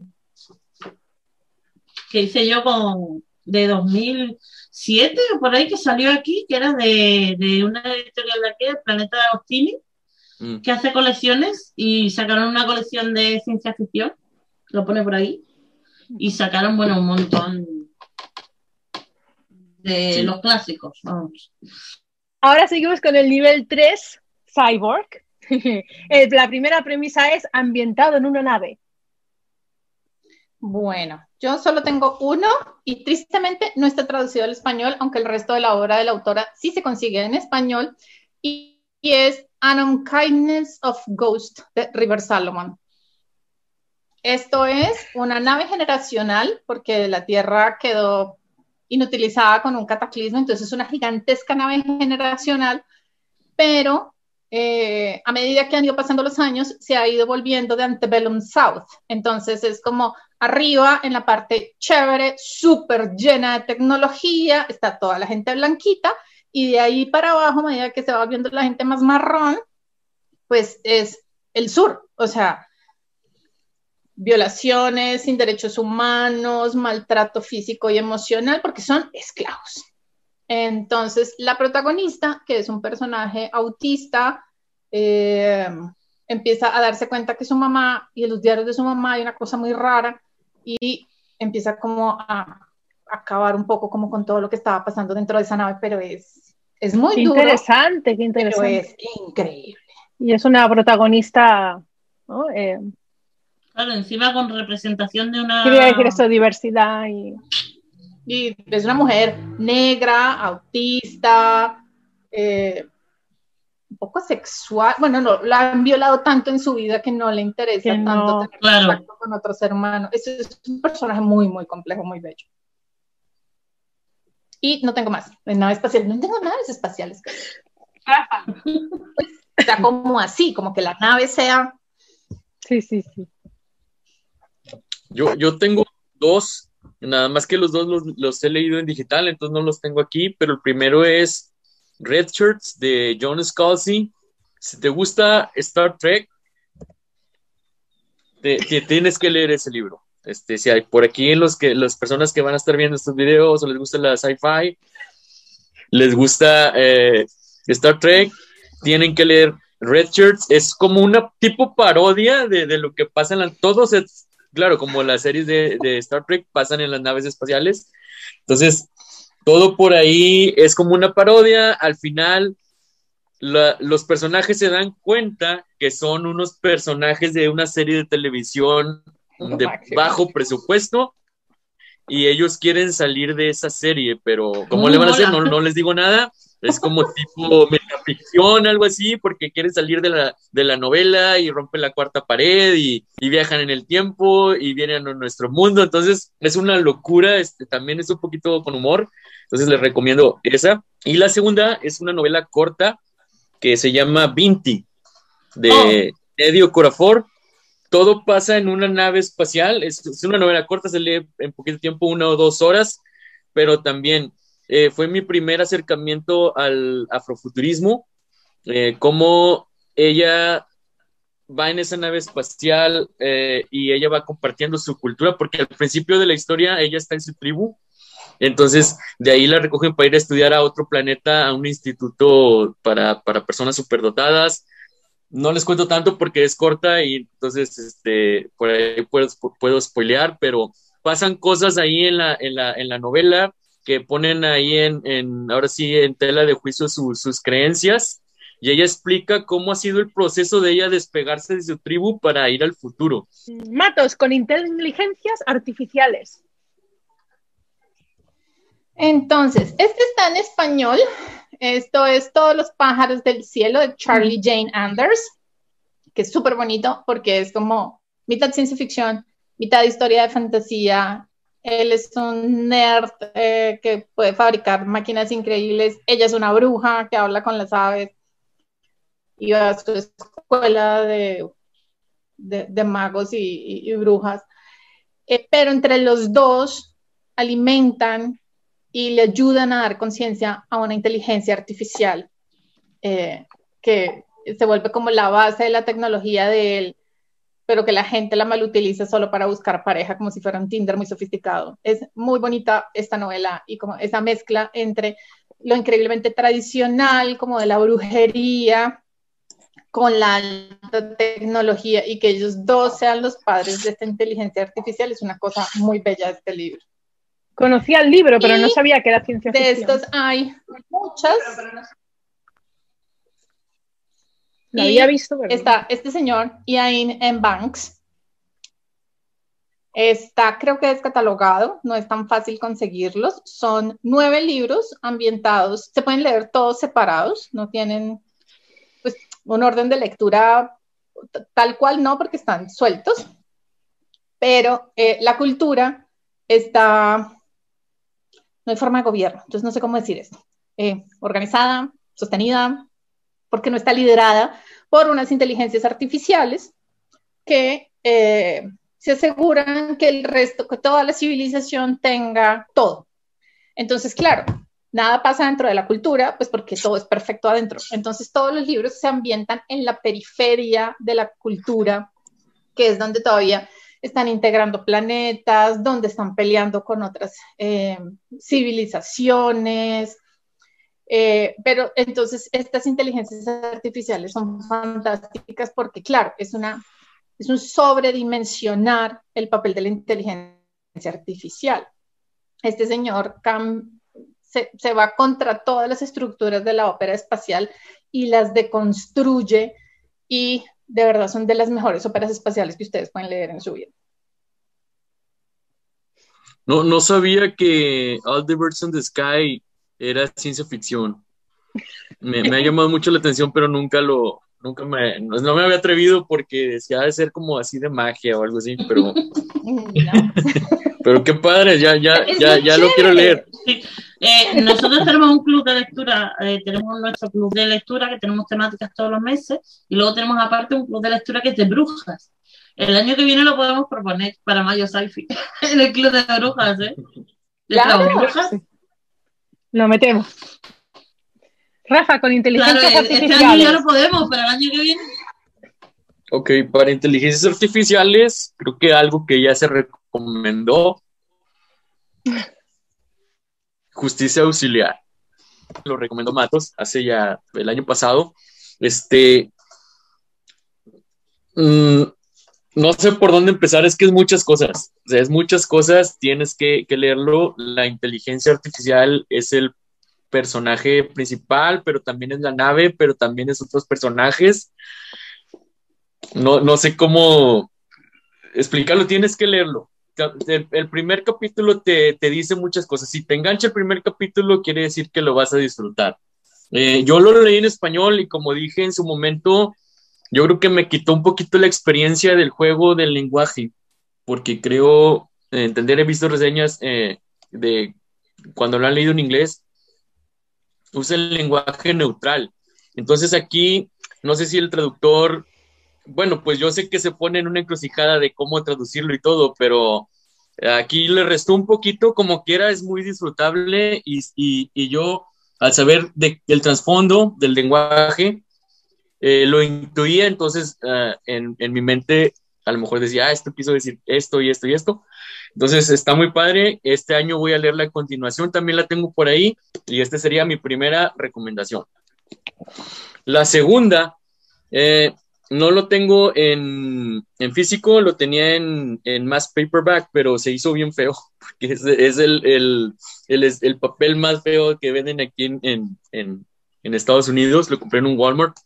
que hice yo con de 2007 o por ahí que salió aquí, que era de, de una editorial de aquí, el Planeta Ostini, Mm. que hace colecciones y sacaron una colección de ciencia ficción, lo pone por ahí, y sacaron, bueno, un montón de Sí. los clásicos, vamos. Ahora seguimos con el nivel 3, Cyborg. Eh, La primera premisa es ambientado en una nave. Bueno, yo solo tengo uno y tristemente no está traducido al español, aunque el resto de la obra de la autora sí se consigue en español, y, y es An Unkindness of Ghost de River Salomon. Esto es una nave generacional porque la Tierra quedó inutilizada con un cataclismo, entonces es una gigantesca nave generacional, pero eh, a medida que han ido pasando los años, se ha ido volviendo de Antebellum South. Entonces es como arriba en la parte chévere, súper llena de tecnología, está toda la gente blanquita, y de ahí para abajo, a medida que se va viendo la gente más marrón, pues es el sur, o sea, violaciones sin derechos humanos, maltrato físico y emocional, porque son esclavos. Entonces, la protagonista, que es un personaje autista, eh, empieza a darse cuenta que su mamá y en los diarios de su mamá hay una cosa muy rara y empieza como a acabar un poco como con todo lo que estaba pasando dentro de esa nave, pero es, es muy Qué duro, interesante, qué pero interesante. es increíble. Y es una protagonista, ¿no? Eh, Claro, encima con representación de una... quería decir eso, diversidad y... Y es una mujer negra, autista, eh, un poco sexual, bueno, no, la han violado tanto en su vida que no le interesa tanto tener Claro. contacto con otro ser humano. Ese es un personaje muy, muy complejo, muy bello. Y no tengo más. En nave espacial, no tengo naves espaciales. O sea, como así, como que la nave sea. Sí, sí, sí. Yo, yo tengo dos, nada más que los dos los, los he leído en digital, entonces no los tengo aquí, pero el primero es Red Shirts de John Scalzi. Si te gusta Star Trek, te, te tienes que leer ese libro. Este, si hay por aquí los que las personas que van a estar viendo estos videos o les gusta la sci-fi, les gusta eh, Star Trek, tienen que leer Red Shirts. Es como una tipo parodia de, de lo que pasa en la, todos es, claro, como las series de, Star Trek pasan en las naves espaciales. Entonces, todo por ahí es como una parodia. Al final, los personajes se dan cuenta que son unos personajes de una serie de televisión de bajo presupuesto y ellos quieren salir de esa serie, pero ¿cómo le van a hacer? No, no les digo nada. Es como tipo metaficción, algo así, porque quieren salir de la, de la novela y rompen la cuarta pared y, y viajan en el tiempo y vienen a nuestro mundo. Entonces es una locura, este, también es un poquito con humor. Entonces les recomiendo esa. Y la segunda es una novela corta que se llama Vinti, de Edio Corafor. Todo pasa en una nave espacial. Es, una novela corta, se lee en poquito tiempo, una o dos horas, pero también eh, fue mi primer acercamiento al afrofuturismo, eh, cómo ella va en esa nave espacial eh, y ella va compartiendo su cultura, porque al principio de la historia ella está en su tribu, entonces de ahí la recogen para ir a estudiar a otro planeta, a un instituto para personas superdotadas. No les cuento tanto porque es corta y entonces este, por ahí puedo, puedo spoilear, pero pasan cosas ahí en la, en la, en la novela que ponen ahí en, en ahora sí, en tela de juicio su- sus creencias y ella explica cómo ha sido el proceso de ella despegarse de su tribu para ir al futuro. Matos con inteligencias artificiales. Entonces, este está en español. Esto es Todos los pájaros del cielo de Charlie Jane Anders, que es súper bonito porque es como mitad ciencia ficción, mitad historia de fantasía. Él es un nerd eh, que puede fabricar máquinas increíbles. Ella es una bruja que habla con las aves. Y va a su escuela de, de, de magos y, y- y brujas. Eh, pero entre los dos alimentan y le ayudan a dar conciencia a una inteligencia artificial eh, que se vuelve como la base de la tecnología de él, pero que la gente la malutiliza solo para buscar pareja, como si fuera un Tinder muy sofisticado. Es muy bonita esta novela y como esa mezcla entre lo increíblemente tradicional, como de la brujería, con la alta tecnología y que ellos dos sean los padres de esta inteligencia artificial es una cosa muy bella de este libro. Conocía el libro, pero no sabía que era ciencia De ficción. estos hay muchas. Y había visto, pero Está este señor, Ian M. Banks. Está, creo que es catalogado, no es tan fácil conseguirlos. Son nueve libros ambientados, se pueden leer todos separados, no tienen pues, un orden de lectura tal cual, no, porque están sueltos. Pero eh, la cultura está, no hay forma de gobierno, entonces no sé cómo decir esto. Eh, organizada, sostenida, porque no está liderada por unas inteligencias artificiales que eh, se aseguran que el resto, que toda la civilización tenga todo. Entonces, claro, nada pasa dentro de la cultura, pues porque todo es perfecto adentro. Entonces, todos los libros se ambientan en la periferia de la cultura, que es donde todavía están integrando planetas, donde están peleando con otras eh, civilizaciones, eh, pero entonces estas inteligencias artificiales son fantásticas porque, claro, es, una, es un sobredimensionar el papel de la inteligencia artificial. Este señor Cam, se, se, va contra todas las estructuras de la ópera espacial y las deconstruye y de verdad son de las mejores óperas espaciales que ustedes pueden leer en su vida. No, no sabía que All the Birds in the Sky era ciencia ficción. Me, me ha llamado mucho la atención, pero nunca lo, nunca me, no, no me había atrevido porque decía de ser como así de magia o algo así, pero, No. Pero qué padre, ya, ya, ya, ya lo quiero leer. Sí. Eh, nosotros tenemos un club de lectura, eh, tenemos nuestro club de lectura que tenemos temáticas todos los meses y luego tenemos aparte un club de lectura que es de brujas. El año que viene lo podemos proponer para Mayo Sci-Fi en el club de brujas, ¿eh? ¿De Claro. las brujas? Lo metemos. Rafa, con Claro, inteligencias este año ya no podemos, pero el año que viene Ok, para inteligencias artificiales, creo que algo que ya se recomendó, justicia auxiliar. Lo recomendó Matos hace ya el año pasado. Este, mm, no sé por dónde empezar, es que es muchas cosas. O sea, es muchas cosas, tienes que, que leerlo. La inteligencia artificial es el personaje principal, pero también es la nave, pero también es otros personajes. No, no sé cómo explicarlo, tienes que leerlo. El, el primer capítulo te, te, dice muchas cosas. Si te engancha el primer capítulo, quiere decir que lo vas a disfrutar. Eh, yo lo leí en español y como dije en su momento, yo creo que me quitó un poquito la experiencia del juego del lenguaje, porque creo eh, entender, he visto reseñas eh, de cuando lo han leído en inglés, usa el lenguaje neutral. Entonces aquí, no sé si el traductor bueno, pues yo sé que se pone en una encrucijada de cómo traducirlo y todo, pero aquí le restó un poquito, como quiera, es muy disfrutable y, y, y yo, al saber de, del trasfondo del lenguaje, eh, lo intuía, entonces uh, en, en, mi mente a lo mejor decía, ah, esto quiso decir esto y esto y esto. Entonces está muy padre, este año voy a leer la continuación, también la tengo por ahí y esta sería mi primera recomendación. La segunda, eh, no lo tengo en, en, físico, lo tenía en, en más paperback, pero se hizo bien feo, porque es, el, el, el, el, papel más feo que venden aquí en, en, Estados Unidos, lo compré en un Walmart,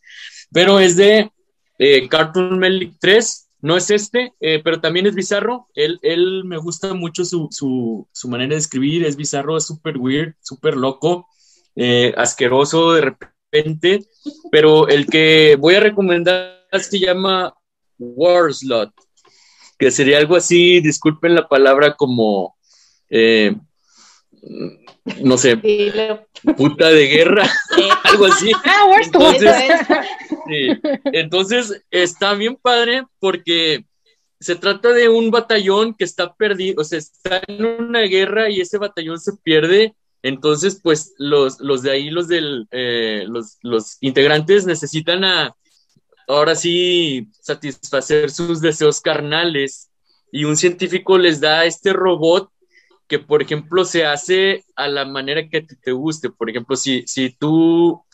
pero es de eh, Cartoon Melic 3, no es este, eh, pero también es bizarro, él, él me gusta mucho su, su, su, manera de escribir, es bizarro, es súper weird, súper loco, eh, asqueroso de repente, pero el que voy a recomendar se llama Warslot, que sería algo así, disculpen la palabra como, eh, no sé, puta de guerra, algo así. Ah, Entonces, sí. Entonces, está bien padre porque se trata de un batallón que está perdido, o sea, está en una guerra y ese batallón se pierde. Entonces, pues los, los de ahí, los del, eh, los, los integrantes necesitan a, ahora sí satisfacer sus deseos carnales y un científico les da este robot que, por ejemplo, se hace a la manera que te guste. Por ejemplo, si, si tú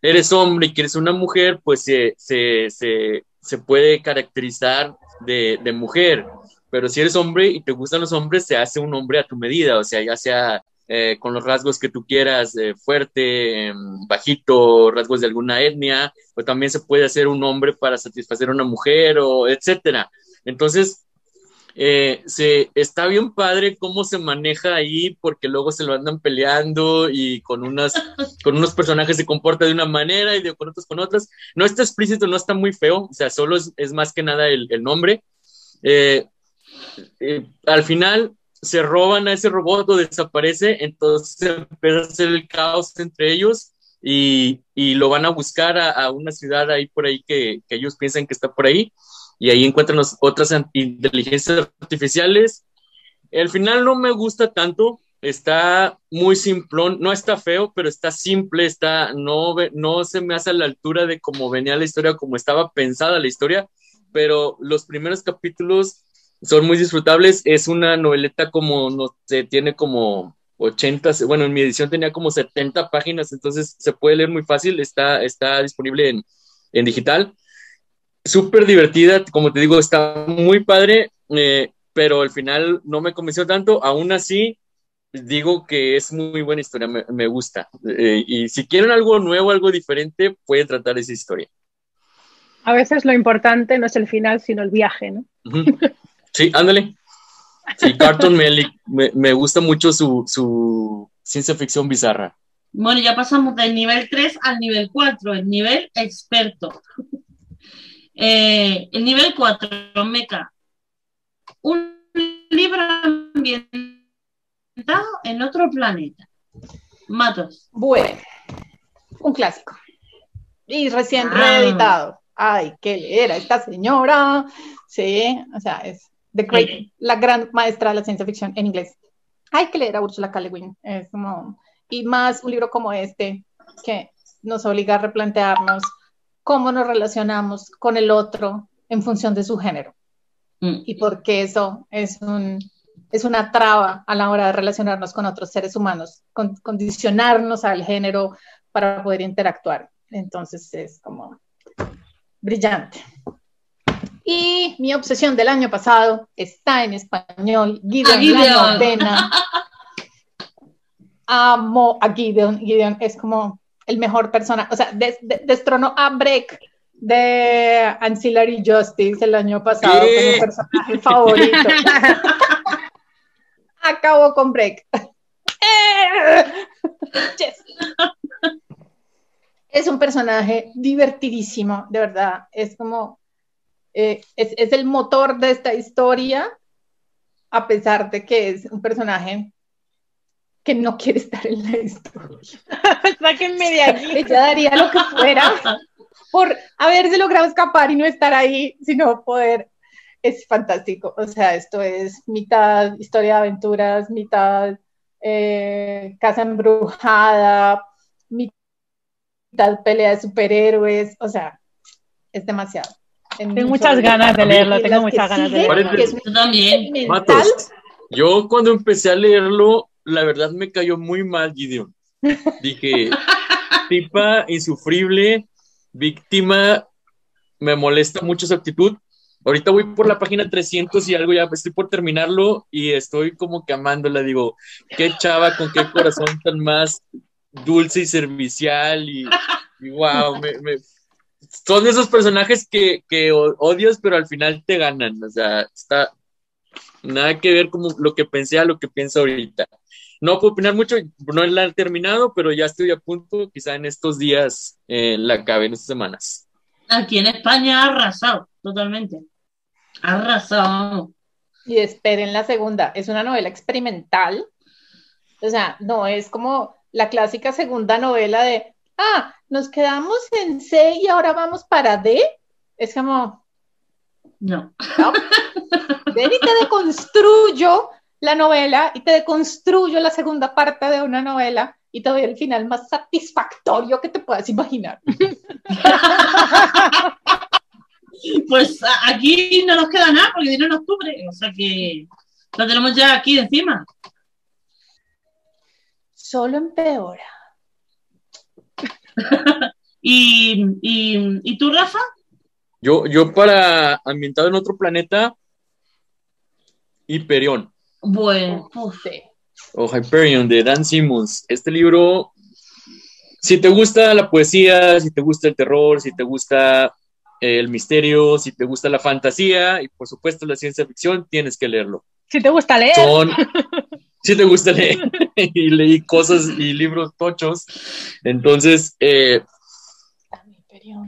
eres hombre y quieres una mujer, pues se, se, se, se puede caracterizar de, de, mujer. Pero si eres hombre y te gustan los hombres, se hace un hombre a tu medida, o sea, ya sea eh, con los rasgos que tú quieras, eh, fuerte, eh, bajito, rasgos de alguna etnia, o también se puede hacer un hombre para satisfacer a una mujer, o etcétera. Entonces, eh, se, está bien padre cómo se maneja ahí, porque luego se lo andan peleando y con, unas, con unos personajes se comporta de una manera y de, con otros con otras. No está explícito, no está muy feo, o sea, solo es, es más que nada el, el nombre. Eh, eh, al final se roban a ese robot o desaparece, entonces empieza a hacer el caos entre ellos y, y lo van a buscar a, una ciudad ahí por ahí que, que ellos piensan que está por ahí y ahí encuentran otras inteligencias artificiales. El final no me gusta tanto, está muy simplón, no está feo, pero está simple, está, no, no se me hace a la altura de cómo venía la historia, como estaba pensada la historia, pero los primeros capítulos son muy disfrutables, es una noveleta como, no sé, tiene como 80, bueno, en mi edición tenía como 70 páginas, entonces se puede leer muy fácil, está, está disponible en, en digital súper divertida, como te digo, está muy padre, eh, pero al final no me convenció tanto, aún así digo que es muy buena historia, me, me gusta. Eh, y si quieren algo nuevo, algo diferente, pueden tratar esa historia. A veces lo importante no es el final, sino el viaje, ¿no? Uh -huh. Sí, ándale. Sí, Carton Melick, me, me, gusta mucho su, su ciencia ficción bizarra. Bueno, ya pasamos del nivel 3 al nivel 4, el nivel experto. Eh, el nivel 4, Meca. Un libro ambientado en otro planeta. Matos. Bueno, un clásico. Y recién Ah. reeditado. Ay, qué leer a esta señora. Sí, o sea, es The Great, Sí. la gran maestra de la ciencia ficción en inglés. Hay que leer a Ursula K. Le Guin. Es como, y más un libro como este, que nos obliga a replantearnos cómo nos relacionamos con el otro en función de su género Mm. y porque eso es, un, es una traba a la hora de relacionarnos con otros seres humanos, con- condicionarnos al género para poder interactuar. Entonces es como brillante. Y mi obsesión del año pasado está en español, Gideon, Gideon. la novena. Amo a Gideon. Gideon es como el mejor persona, o sea, des- de- destronó a Breck de Ancillary Justice el año pasado ¿Qué? como personaje favorito. Acabó con Breck. Yes. Es un personaje divertidísimo, de verdad. Es como, eh, es, es el motor de esta historia, a pesar de que es un personaje que no quiere estar en la historia. Sáquenme de aquí. Ella daría lo que fuera por haberse logrado escapar y no estar ahí, sino poder. Es fantástico. O sea, esto es mitad historia de aventuras, mitad eh, casa embrujada, mitad pelea de superhéroes. O sea, es demasiado. En Tengo muchas ganas de leerlo, tengo muchas ganas de leerlo. Yo también. Matos, yo cuando empecé a leerlo, la verdad me cayó muy mal Gideon. Dije, tipa insufrible, víctima, me molesta mucho su actitud. Ahorita voy por la página 300 y algo ya estoy por terminarlo y estoy como que amándola. Digo, qué chava, con qué corazón tan más dulce y servicial y, y wow, me, me- son esos personajes que, que odias, pero al final te ganan. O sea, está nada que ver como lo que pensé a lo que pienso ahorita. No puedo opinar mucho, no la he terminado, pero ya estoy a punto, quizá en estos días eh, la acabe, en estas semanas. Aquí en España ha arrasado, totalmente. Ha arrasado. Y esperen la segunda. Es una novela experimental. O sea, no es como la clásica segunda novela de, ah, nos quedamos en C y ahora vamos para D. Es como, No. no. Ven y te deconstruyo la novela y te deconstruyo la segunda parte de una novela y te doy el final más satisfactorio que te puedas imaginar. Pues aquí no nos queda nada porque viene en octubre. O sea que lo tenemos ya aquí encima. Solo empeora. ¿Y, y, ¿y tú, Rafa? Yo, yo para ambientado en otro planeta, Hyperion, Bueno, uf, Sí. o Hyperion de Dan Simmons. Este libro, si te gusta la poesía, si te gusta el terror, si te gusta el misterio, si te gusta la fantasía y por supuesto la ciencia ficción, tienes que leerlo. Si te gusta leer, Son, si te gusta leer y leí cosas y libros tochos, entonces eh,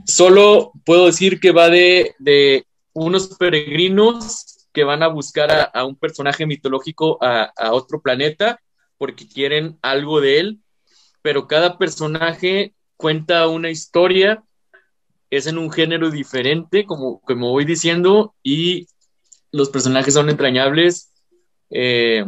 solo puedo decir que va de, de unos peregrinos que van a buscar a, a un personaje mitológico a, a otro planeta porque quieren algo de él, pero cada personaje cuenta una historia, es en un género diferente, como, como voy diciendo, y los personajes son entrañables. eh,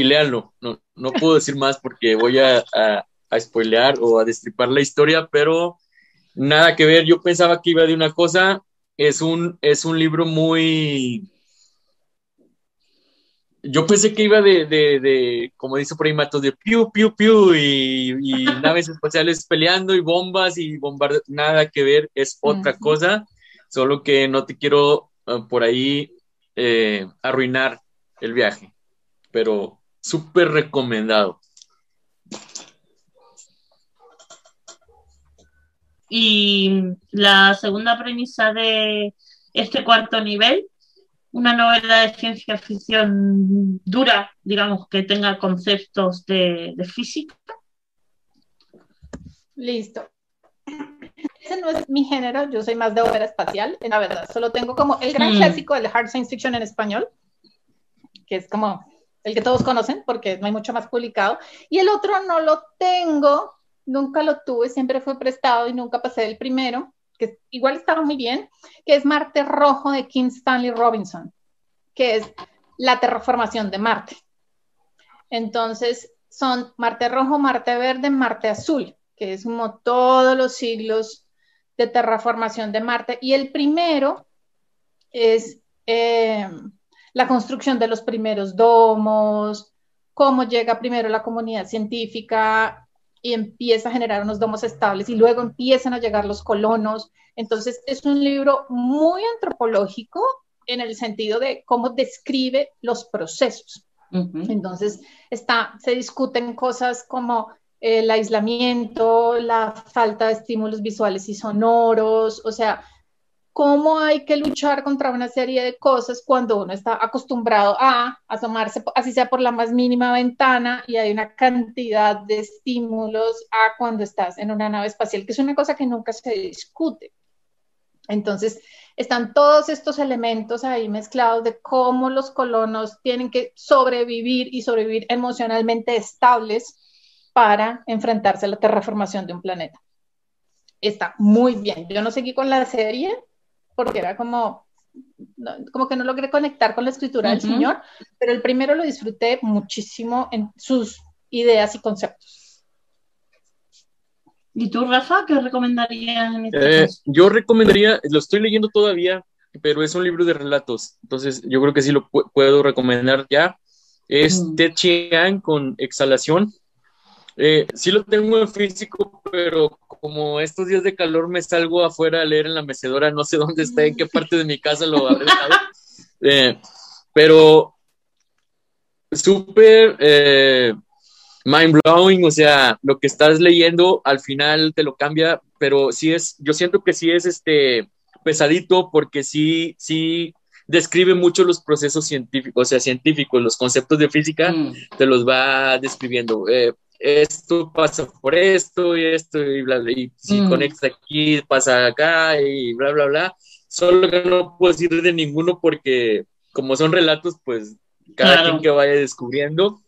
y léanlo, no, no puedo decir más porque voy a, a, a spoilear o a destripar la historia, pero nada que ver. Yo pensaba que iba de una cosa. Es un, es un libro muy. Yo pensé que iba de, de, de como dice por ahí Matos, de piu, piu, piu, y, y naves espaciales peleando y bombas y bombardeos. Nada que ver, es otra cosa. Solo que no te quiero eh, por ahí eh, arruinar el viaje, pero súper recomendado. Y la segunda premisa de este cuarto nivel una novela de ciencia ficción dura, digamos, que tenga conceptos de, de física. Listo. Ese no es mi género, yo soy más de ópera espacial, en la verdad. Solo tengo como el gran Mm. clásico del hard science fiction en español, que es como el que todos conocen porque no hay mucho más publicado. Y el otro no lo tengo, nunca lo tuve, siempre fue prestado y nunca pasé del primero, que igual estaba muy bien, que es Marte Rojo de Kim Stanley Robinson, que es la terraformación de Marte. Entonces, son Marte Rojo, Marte Verde, Marte Azul, que es como todos los siglos de terraformación de Marte. Y el primero es eh, la construcción de los primeros domos, cómo llega primero la comunidad científica y empieza a generar unos domos estables y luego empiezan a llegar los colonos. Entonces es un libro muy antropológico en el sentido de cómo describe los procesos. Entonces, está, se discuten cosas como el aislamiento, la falta de estímulos visuales y sonoros, o sea, cómo hay que luchar contra una serie de cosas cuando uno está acostumbrado a asomarse, así sea por la más mínima ventana, y hay una cantidad de estímulos a cuando estás en una nave espacial, que es una cosa que nunca se discute. Entonces, están todos estos elementos ahí mezclados de cómo los colonos tienen que sobrevivir y sobrevivir emocionalmente estables para enfrentarse a la terraformación de un planeta. Está muy bien. Yo no seguí con la serie porque era como, no, como que no logré conectar con la escritura del Ujú. señor, pero el primero lo disfruté muchísimo en sus ideas y conceptos. ¿Y tú, Rafa, qué recomendarías en este Eh, yo recomendaría, lo estoy leyendo todavía, pero es un libro de relatos, entonces yo creo que sí lo pu- puedo recomendar ya. Es Mm. Ted Chiang con Exhalación. Eh, sí lo tengo en físico, pero como estos días de calor me salgo afuera a leer en la mecedora, no sé dónde está, en qué parte de mi casa lo habré dejado. Eh, pero súper eh, mind blowing, o sea, lo que estás leyendo al final te lo cambia, pero sí es, yo siento que sí es este pesadito porque sí, sí describe mucho los procesos científicos, o sea, científicos, los conceptos de física, Mm. te los va describiendo. Eh, esto pasa por esto y esto y bla, bla, y si Mm. conectas aquí, pasa acá y bla, bla, bla. Solo que no puedo decir de ninguno porque como son relatos, pues cada Claro. quien que vaya descubriendo.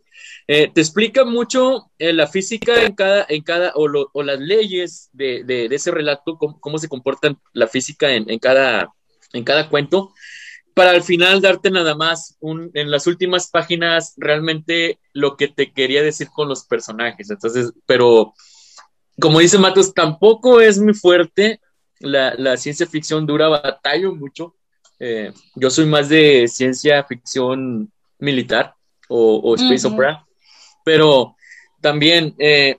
Eh, te explica mucho eh, la física en cada, en cada o, lo- o las leyes de, de- de ese relato, cómo, cómo se comporta la física en, en cada, en cada cuento, para al final darte nada más un, en las últimas páginas realmente lo que te quería decir con los personajes. Entonces, pero como dice Matos, tampoco es muy fuerte. La, la ciencia ficción dura batallo mucho. Eh, yo soy más de ciencia ficción militar o, o space opera, pero también eh,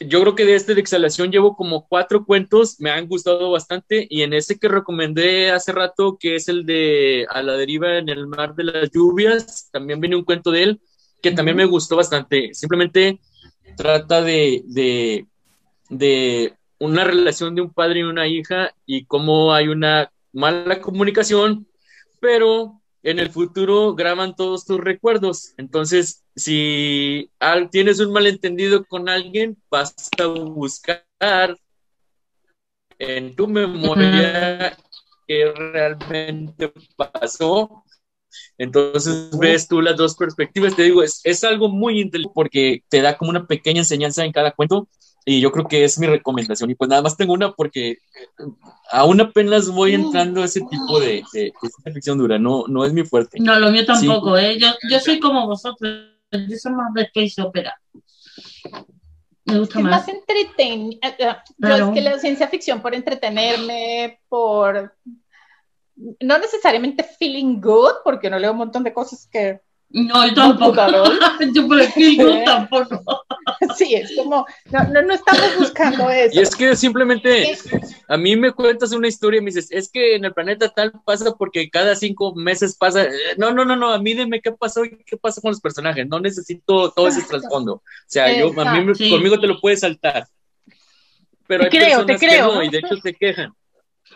yo creo que de este de exhalación llevo como cuatro cuentos, me han gustado bastante y en ese que recomendé hace rato, que es el de A la deriva en el mar de las lluvias, también viene un cuento de él que también me gustó bastante. Simplemente trata de, de, de una relación de un padre y una hija y cómo hay una mala comunicación, pero en el futuro graban todos tus recuerdos. Entonces, si tienes un malentendido con alguien, vas a buscar en tu memoria qué realmente pasó. Entonces ves tú las dos perspectivas. Te digo, es, es algo muy inteligente porque te da como una pequeña enseñanza en cada cuento y yo creo que es mi recomendación. Y pues nada más tengo una porque eh, aún apenas voy entrando a ese tipo de, de, de ficción dura, no, no es mi fuerte. No, lo mío tampoco, ¿eh? Yo, yo soy como vosotros, yo soy más de space opera. Me gusta Es más. más entretenido. Yo Claro. es que leo ciencia ficción por entretenerme, por no necesariamente feeling good, porque no leo un montón de cosas que No, yo tampoco. Yo por el feeling tampoco. sí, es como, no, no, no estamos buscando eso. Y es que simplemente a mí me cuentas una historia y me dices, es que en el planeta tal pasa porque cada cinco meses pasa. Eh, No, no, no, no, a mí dime qué pasó y qué pasa con los personajes. No necesito todo ese trasfondo. O sea, yo, a mí, Sí. conmigo te lo puedes saltar. Pero Te hay creo, te personas que creo, no, ¿no? y de hecho te quejan.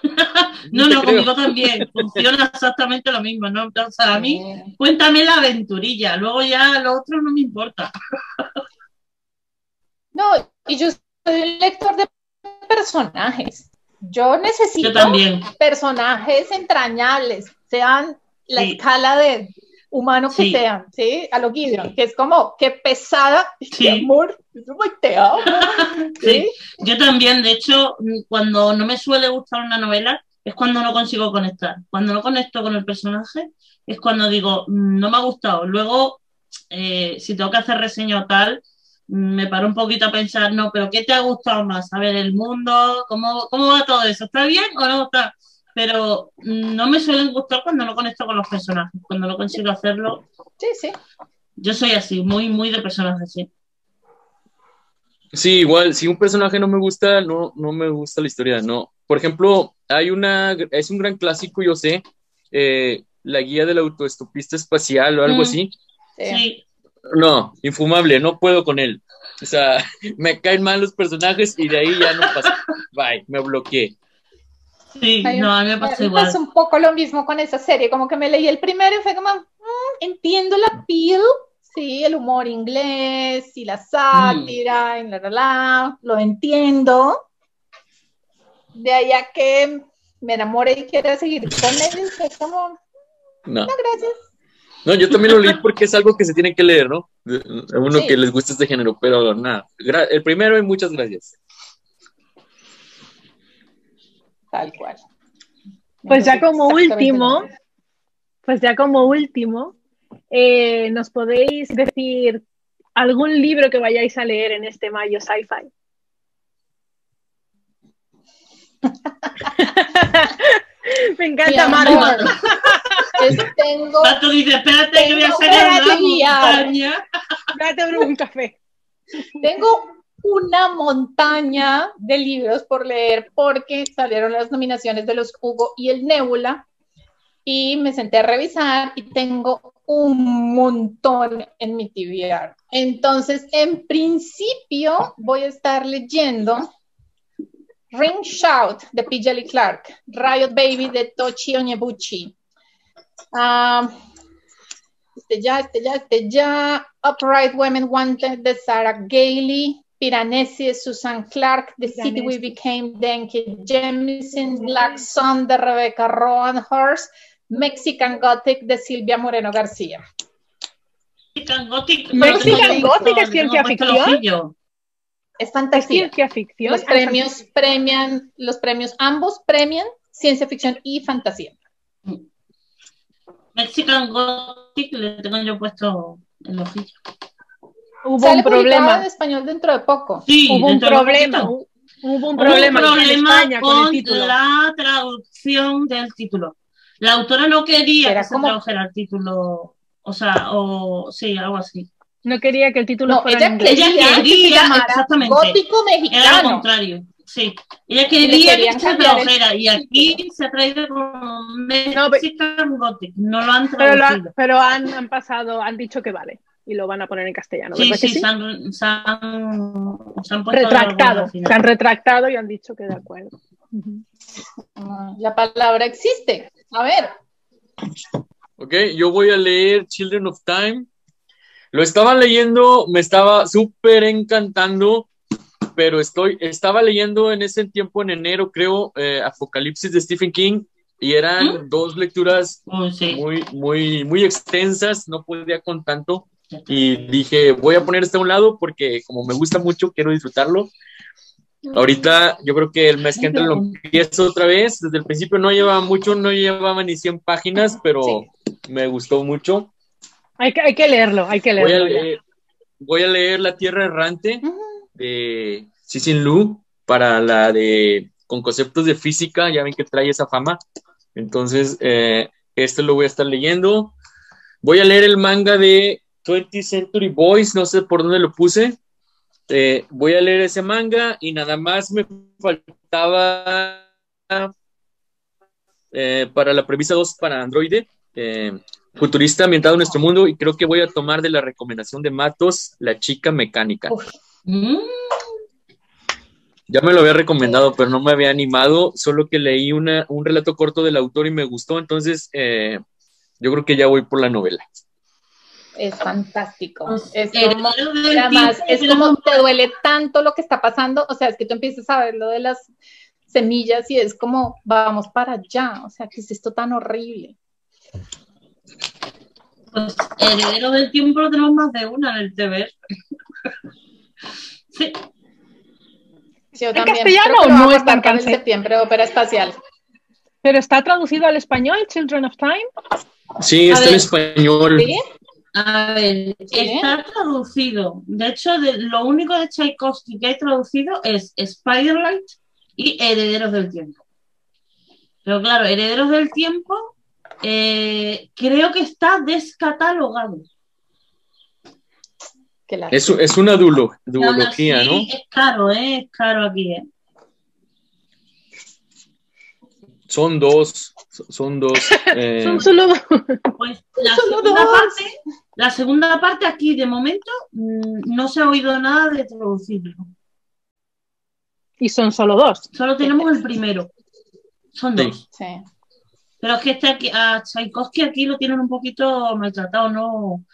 No, Te no, conmigo también. Funciona exactamente lo mismo, ¿no? O sea, a mí, cuéntame la aventurilla, luego ya lo otro no me importa. No, y yo soy un lector de personajes. Yo necesito Yo también. personajes entrañables, sean la Sí. escala de humano que Sí. sean, ¿sí? A lo Gideon, que es como, qué pesada, qué amor, te amo, Sí. Yo también, de hecho, mm, cuando no me suele gustar una novela, es cuando no consigo conectar. Cuando no conecto con el personaje, es cuando digo, "Mm, no me ha gustado. Luego, eh, si tengo que hacer reseña o tal, me paro un poquito a pensar, no, pero ¿qué te ha gustado más? A ver, el mundo, ¿cómo, cómo va todo eso? ¿Está bien o no está? Pero mm, no me suelen gustar cuando no conecto con los personajes. Cuando no consigo hacerlo, Sí, sí. yo soy así, muy, muy de personajes, sí. Sí, igual, si un personaje no me gusta, no, no me gusta la historia, no. Por ejemplo, hay una, es un gran clásico, yo sé, eh, la guía del autoestopista espacial o algo Mm. así. sí. No, infumable, no puedo con él. O sea, me caen mal los personajes y de ahí ya no pasa. Bye, me bloqueé. sí, Ay, no, a mí me pasa Me igual. pasó un poco lo mismo con esa serie, como que me leí el primero y fue como, "Mm, entiendo la piel, sí, el humor inglés y la sátira y la, la, la, lo entiendo. De allá que me enamoré y quiera seguir con él, fue como, No. no, gracias. No, yo también lo leí porque es algo que se tiene que leer, ¿no? A uno Sí. que les gusta este género, pero nada. Gra- El primero y muchas gracias. Tal cual. Pues ya como último, pues ya como último, eh, ¿nos podéis decir algún libro que vayáis a leer en este mayo sci-fi? Me encanta Mi Tengo, Pato dice, espérate que voy a Tengo salir a ganas la de guiar. montaña. Date un café. tengo una montaña de libros por leer porque salieron las nominaciones de los Hugo y el Nebula y me senté a revisar y tengo un montón en mi TBR. Entonces, en principio voy a estar leyendo Ring Shout de P. Clark, Riot Baby de Tochi Onyebuchi. Ah, este ya, este ya, este ya. Upright Women Wanted de Sarah Gailey. Piranesi de Susan Clark. The City We Became de Enki Jemisin. Black Sun de Rebecca Rowan Horse. Mexican Gothic de Silvia Moreno García. Mexican Gothic. Mexican no, Gothic es ciencia no, ficción. ¿Es fantasía. ciencia ficción? Los premios premian, los premios ambos premian ciencia ficción y fantasía. Mexican Gothic le tengo yo puesto el ojillo. Hubo Sale un problema. en español dentro de poco. Sí, Hubo un dentro de problema. Hubo un Hubo un problema, en problema España con, con el título. la traducción del título. La autora no quería Era que se como- tradujera el título, o sea, o sí, algo así. No quería que el título No, fuera ella en inglés. Ella quería que se exactamente. gótico Era lo mexicano. contrario, sí. Ella quería que se tradujera y aquí se ha traído como Gothic, no lo han Pero, lo traducido. ha- pero han, han pasado, han dicho que vale. Y lo van a poner en castellano. Sí, ¿verdad que sí, sí? se han, se han, se han puesto de Retractado. Se han retractado y han dicho que de acuerdo. La palabra existe. A ver, Ok, yo voy a leer Children of Time. Lo estaba leyendo, me estaba súper encantando, pero estoy, estaba leyendo en ese tiempo, en enero, creo, eh, Apocalipsis de Stephen King, y eran dos lecturas Uy, sí. muy, muy, muy extensas, no podía con tanto, y dije, voy a poner este a un lado porque como me gusta mucho, quiero disfrutarlo. Ahorita yo creo que el mes que entra lo empiezo otra vez. Desde el principio no llevaba mucho, no llevaba ni 100 páginas, pero Sí. me gustó mucho. Hay, que, hay que leerlo, hay que Voy a leerlo. leer, voy a leer La Tierra Errante de Cixin Lu para la de con conceptos de física, ya ven que trae esa fama. Entonces, eh, este lo voy a estar leyendo. Voy a leer el manga de 20th Century Boys, no sé por dónde lo puse. Eh, voy a leer ese manga y nada más me faltaba eh, para la premisa 2 para Android, eh, futurista ambientado en nuestro mundo y creo que voy a tomar de la recomendación de Matos, La chica mecánica. Mm, Ya me lo había recomendado, pero no me había animado, solo que leí una, un relato corto del autor y me gustó, entonces eh, yo creo que ya voy por la novela. Es fantástico. Es como, además, es como te duele tanto lo que está pasando, o sea, es que tú empiezas a ver lo de las semillas y es como, vamos para allá, o sea, que es esto tan horrible. Pues heredero del tiempo lo tenemos más de una en el TV. Sí, Yo ¿En también castellano creo que lo no vamos es a tan dar para el cansado? septiembre ópera espacial. Pero está traducido al español, Children of Time. Sí, está en español. ¿Sí? a ver, está traducido. De hecho, de- lo único de Tchaikovsky que hay traducido es Spiderlight y Herederos del Tiempo. Pero claro, Herederos del Tiempo eh, creo que está descatalogado. Que la- Es, es una duolo- duología, así, ¿no? Es caro, ¿eh? Es caro aquí, ¿eh? Son dos, son dos. eh, Son solo dos. Pues la Solo segunda, dos. parte, la segunda parte aquí de momento mm, no se ha oído nada de traducirlo. Y son solo dos. Solo tenemos el primero. Son Sí. dos. Sí. Pero es que este aquí, a Tchaikovsky aquí lo tienen un poquito maltratado, ¿no?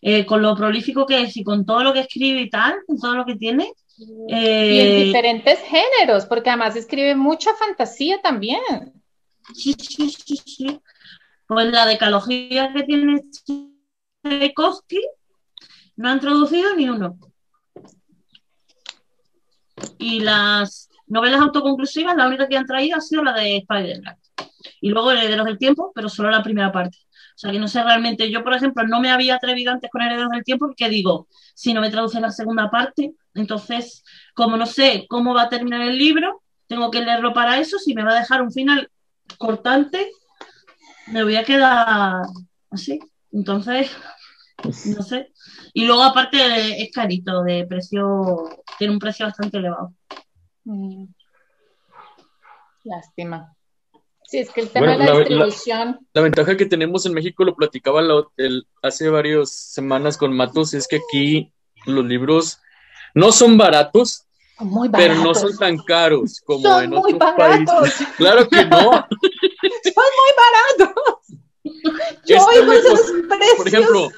Eh, con lo prolífico que es y con todo lo que escribe y tal, con todo lo que tiene. Y en eh, diferentes géneros, porque además escribe mucha fantasía también. sí, sí, sí, sí. Pues la decalogía que tiene Tchaikovsky no han traducido ni uno. Y las novelas autoconclusivas, la única que han traído ha sido la de Spider-Man. Y luego Herederos del Tiempo, pero solo la primera parte. O sea que no sé realmente, yo por ejemplo no me había atrevido antes con Herederos del Tiempo porque digo, si no me traducen la segunda parte, entonces como no sé cómo va a terminar el libro, tengo que leerlo para eso, si me va a dejar un final cortante, me voy a quedar así. Entonces, no sé. Y luego aparte es carito, de precio, tiene un precio bastante elevado. Mm. Lástima. Sí, es que el tema Bueno, de la, distribución, La ventaja que tenemos en México, lo platicaba la- el- hace varias semanas con Matos, es que aquí los libros no son baratos, pero no son tan caros como Son en muy otros baratos. países. Claro que no. Son muy baratos. Yo Este oigo esos costó- precios. Por ejemplo,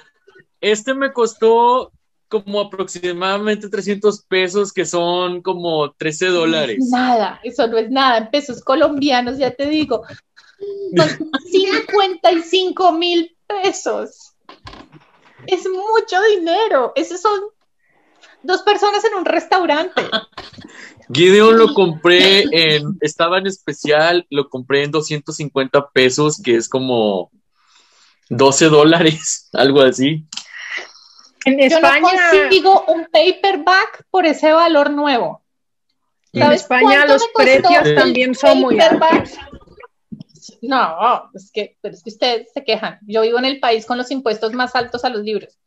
este me costó como aproximadamente 300 pesos, que son como 13 dólares. Nada, eso no es nada. En pesos colombianos, ya te digo. Son 55 mil pesos. Es mucho dinero. Esos son dos personas en un restaurante. Gideon lo compré en, estaba en especial, lo compré en 250 pesos, que es como 12 dólares, algo así. En Yo no España, consigo un paperback por ese valor nuevo. en ¿Sabes España los precios el también son muy altos. No, es que, pero es que ustedes se quejan. Yo vivo en el país con los impuestos más altos a los libros.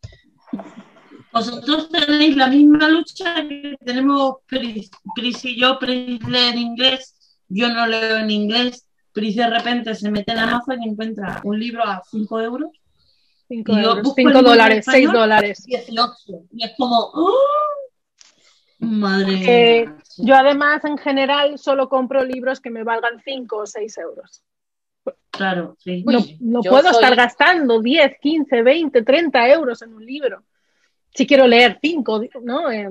Vosotros tenéis la misma lucha que tenemos Pris, Pris y yo, Pris lee en inglés, yo no leo en inglés, Pris de repente se mete en Amazon y encuentra un libro a 5 euros, Cinco, Y yo euros, busco cinco el libro en dólares, seis español. dólares. 18, y es como, ¡oh! madre Eh, mía. Yo además en general solo compro libros que me valgan 5 o 6 euros. Claro, sí. No, puedo soy- estar gastando 10, 15, 20, 30 euros en un libro. Si quiero leer 5, ¿no? Eh,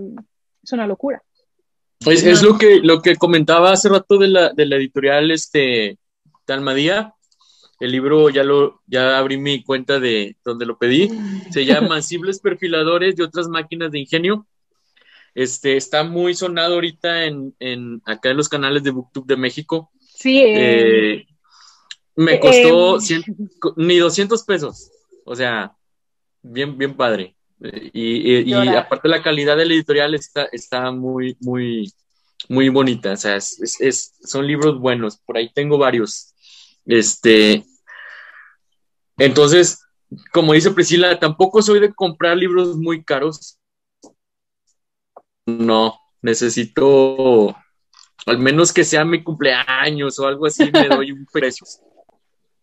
es una locura. Es, es lo que, lo que comentaba hace rato de la, de la editorial este, Talmadía. El libro ya lo ya abrí mi cuenta de donde lo pedí. Se llama Sensibles Perfiladores y otras máquinas de ingenio. Este está muy sonado ahorita en, en acá en los canales de BookTube de México. Sí, eh, Eh, me costó eh, cien- ni 200 pesos. O sea, bien, bien padre. Y, y- y aparte la calidad del editorial está, está muy, muy, muy bonita. O sea, es- es- son libros buenos. Por ahí tengo varios. Este. Entonces, como dice Priscila, tampoco soy de comprar libros muy caros. No, necesito al menos que sea mi cumpleaños o algo así, me doy un precio.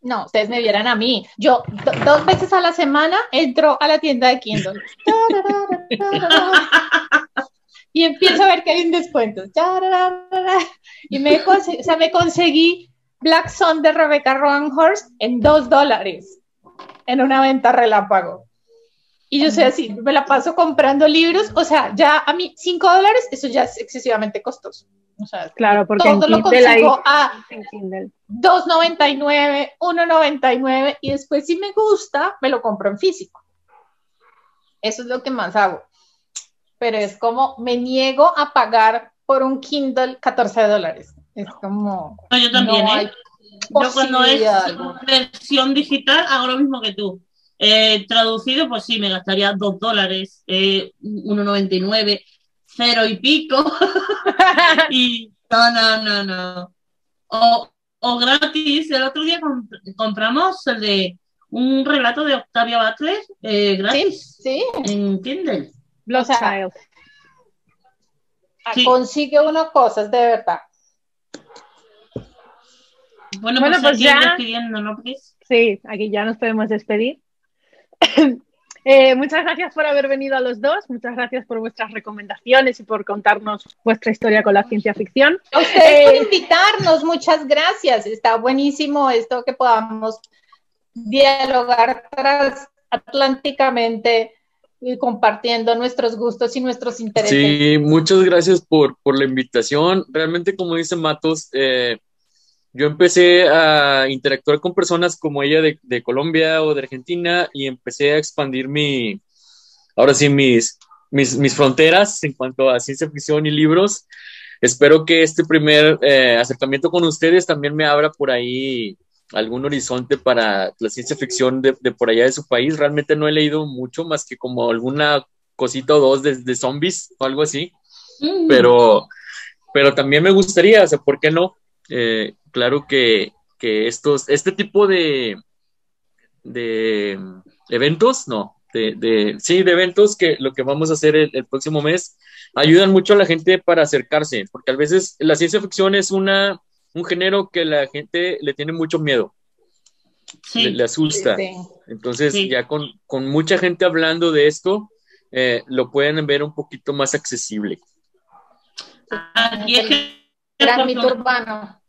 No, ustedes me vieran a mí. Yo do- dos veces a la semana entro a la tienda de Kindle. y empiezo a ver que hay un descuento. Y me, o sea, me conseguí Black Sun de Rebecca Roanhurst en dos dólares en una venta relámpago. Y yo soy así, me la paso comprando libros, o sea, ya a mí cinco dólares, eso ya es excesivamente costoso. O sea, Claro, porque todo en lo Kindle hay- consigo a en Kindle. 2.99, 1.99 y después si me gusta, me lo compro en físico. Eso es lo que más hago. Pero es como, me niego a pagar por un Kindle 14 dólares. Es como... No, yo también, no ¿eh? Yo cuando es versión digital hago lo mismo que tú. Eh, traducido, pues sí, me gastaría dos dólares, eh, 1,99, cero y pico. y no, no, no, no. O, o gratis. El otro día comp- compramos el de un relato de Octavia Butler eh, Sí, gratis sí. en Kindle. Sea, Child. Sí. Consigue uno cosas de verdad. Bueno, Bueno, pues, pues aquí ya. despidiendo, ¿no, Pris? Sí, aquí ya nos podemos despedir. Eh, muchas gracias por haber venido a los dos, muchas gracias por vuestras recomendaciones y por contarnos vuestra historia con la ciencia ficción. A ustedes por Eh, invitarnos, muchas gracias. Está buenísimo esto que podamos dialogar transatlánticamente y compartiendo nuestros gustos y nuestros intereses. Sí, muchas gracias por, por la invitación. Realmente, como dice Matos, eh, yo empecé a interactuar con personas como ella de, de Colombia o de Argentina y empecé a expandir mi, ahora sí, mis, mis, mis fronteras en cuanto a ciencia ficción y libros. Espero que este primer eh, acercamiento con ustedes también me abra por ahí algún horizonte para la ciencia ficción de, de por allá de su país. Realmente no he leído mucho más que como alguna cosita o dos de, de zombies o algo así, Mm. pero, pero también me gustaría, o sea, ¿por qué no? Eh, claro que, que estos, este tipo de, de eventos, no, de, de, sí, de eventos que lo que vamos a hacer el, el próximo mes ayudan mucho a la gente para acercarse, porque a veces la ciencia ficción es una, un género que la gente le tiene mucho miedo, Sí. le, le asusta. Sí. Entonces, Sí. ya con, con mucha gente hablando de esto, eh, lo pueden ver un poquito más accesible. Aquí es que Gran mito urbano.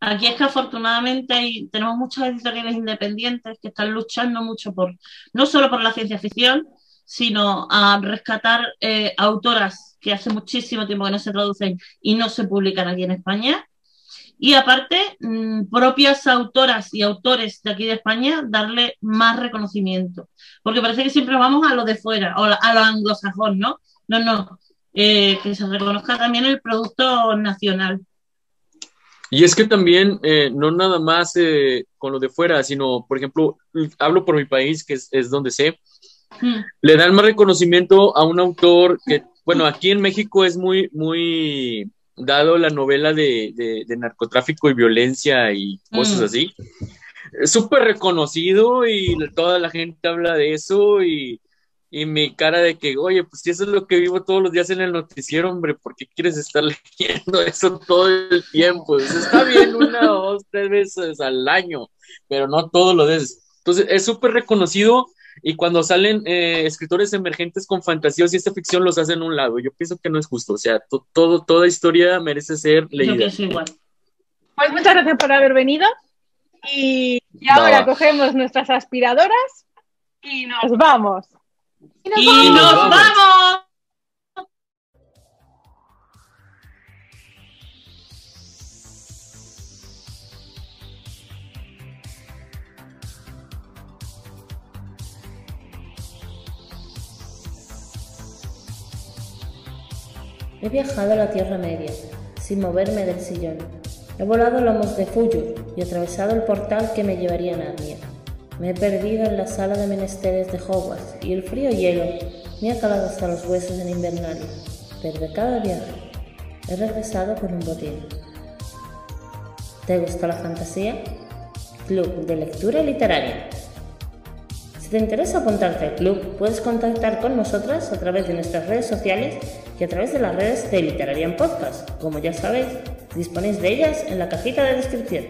Aquí es que afortunadamente tenemos muchas editoriales independientes que están luchando mucho por, no solo por la ciencia ficción, sino a rescatar eh, autoras que hace muchísimo tiempo que no se traducen y no se publican aquí en España. Y aparte, mm, propias autoras y autores de aquí de España, darle más reconocimiento. Porque parece que siempre vamos a lo de fuera, o a lo anglosajón, ¿no? No, no. Eh, que se reconozca también el producto nacional. Y es que también, eh, no nada más eh, con lo de fuera, sino, por ejemplo, hablo por mi país, que es, es donde sé, Mm. le dan más reconocimiento a un autor que, bueno, aquí en México es muy, muy dado la novela de, de- de narcotráfico y violencia y cosas Mm. así. Súper reconocido y toda la gente habla de eso y, y mi cara de que, oye, pues si eso es lo que vivo todos los días en el noticiero, hombre, ¿por qué quieres estar leyendo eso todo el tiempo? Pues está bien una, dos, tres veces al año, pero no todos los días. Entonces, es súper reconocido y cuando salen eh, escritores emergentes con fantasía o ciencia ficción, los hacen a un lado. Yo pienso que no es justo. O sea, to- todo, toda historia merece ser Yo leída. pienso igual. Pues muchas gracias por haber venido y, y ahora cogemos nuestras aspiradoras y nos vamos. ¡Y nos nos vamos. vamos! He viajado a la Tierra Media, sin moverme del sillón. He volado a lomos de Fuyur y atravesado el portal que me llevaría a Narnia. Me he perdido en la sala de menesteres de Hogwarts y el frío hielo me ha calado hasta los huesos en Invernalia. Pero de cada viaje he regresado con un botín. ¿Te gusta la fantasía? Club de Lectura Literaria. Si te interesa apuntarte al club, puedes contactar con nosotras a través de nuestras redes sociales y a través de las redes de Literarian Podcast. Como ya sabéis, disponéis de ellas en la cajita de descripción.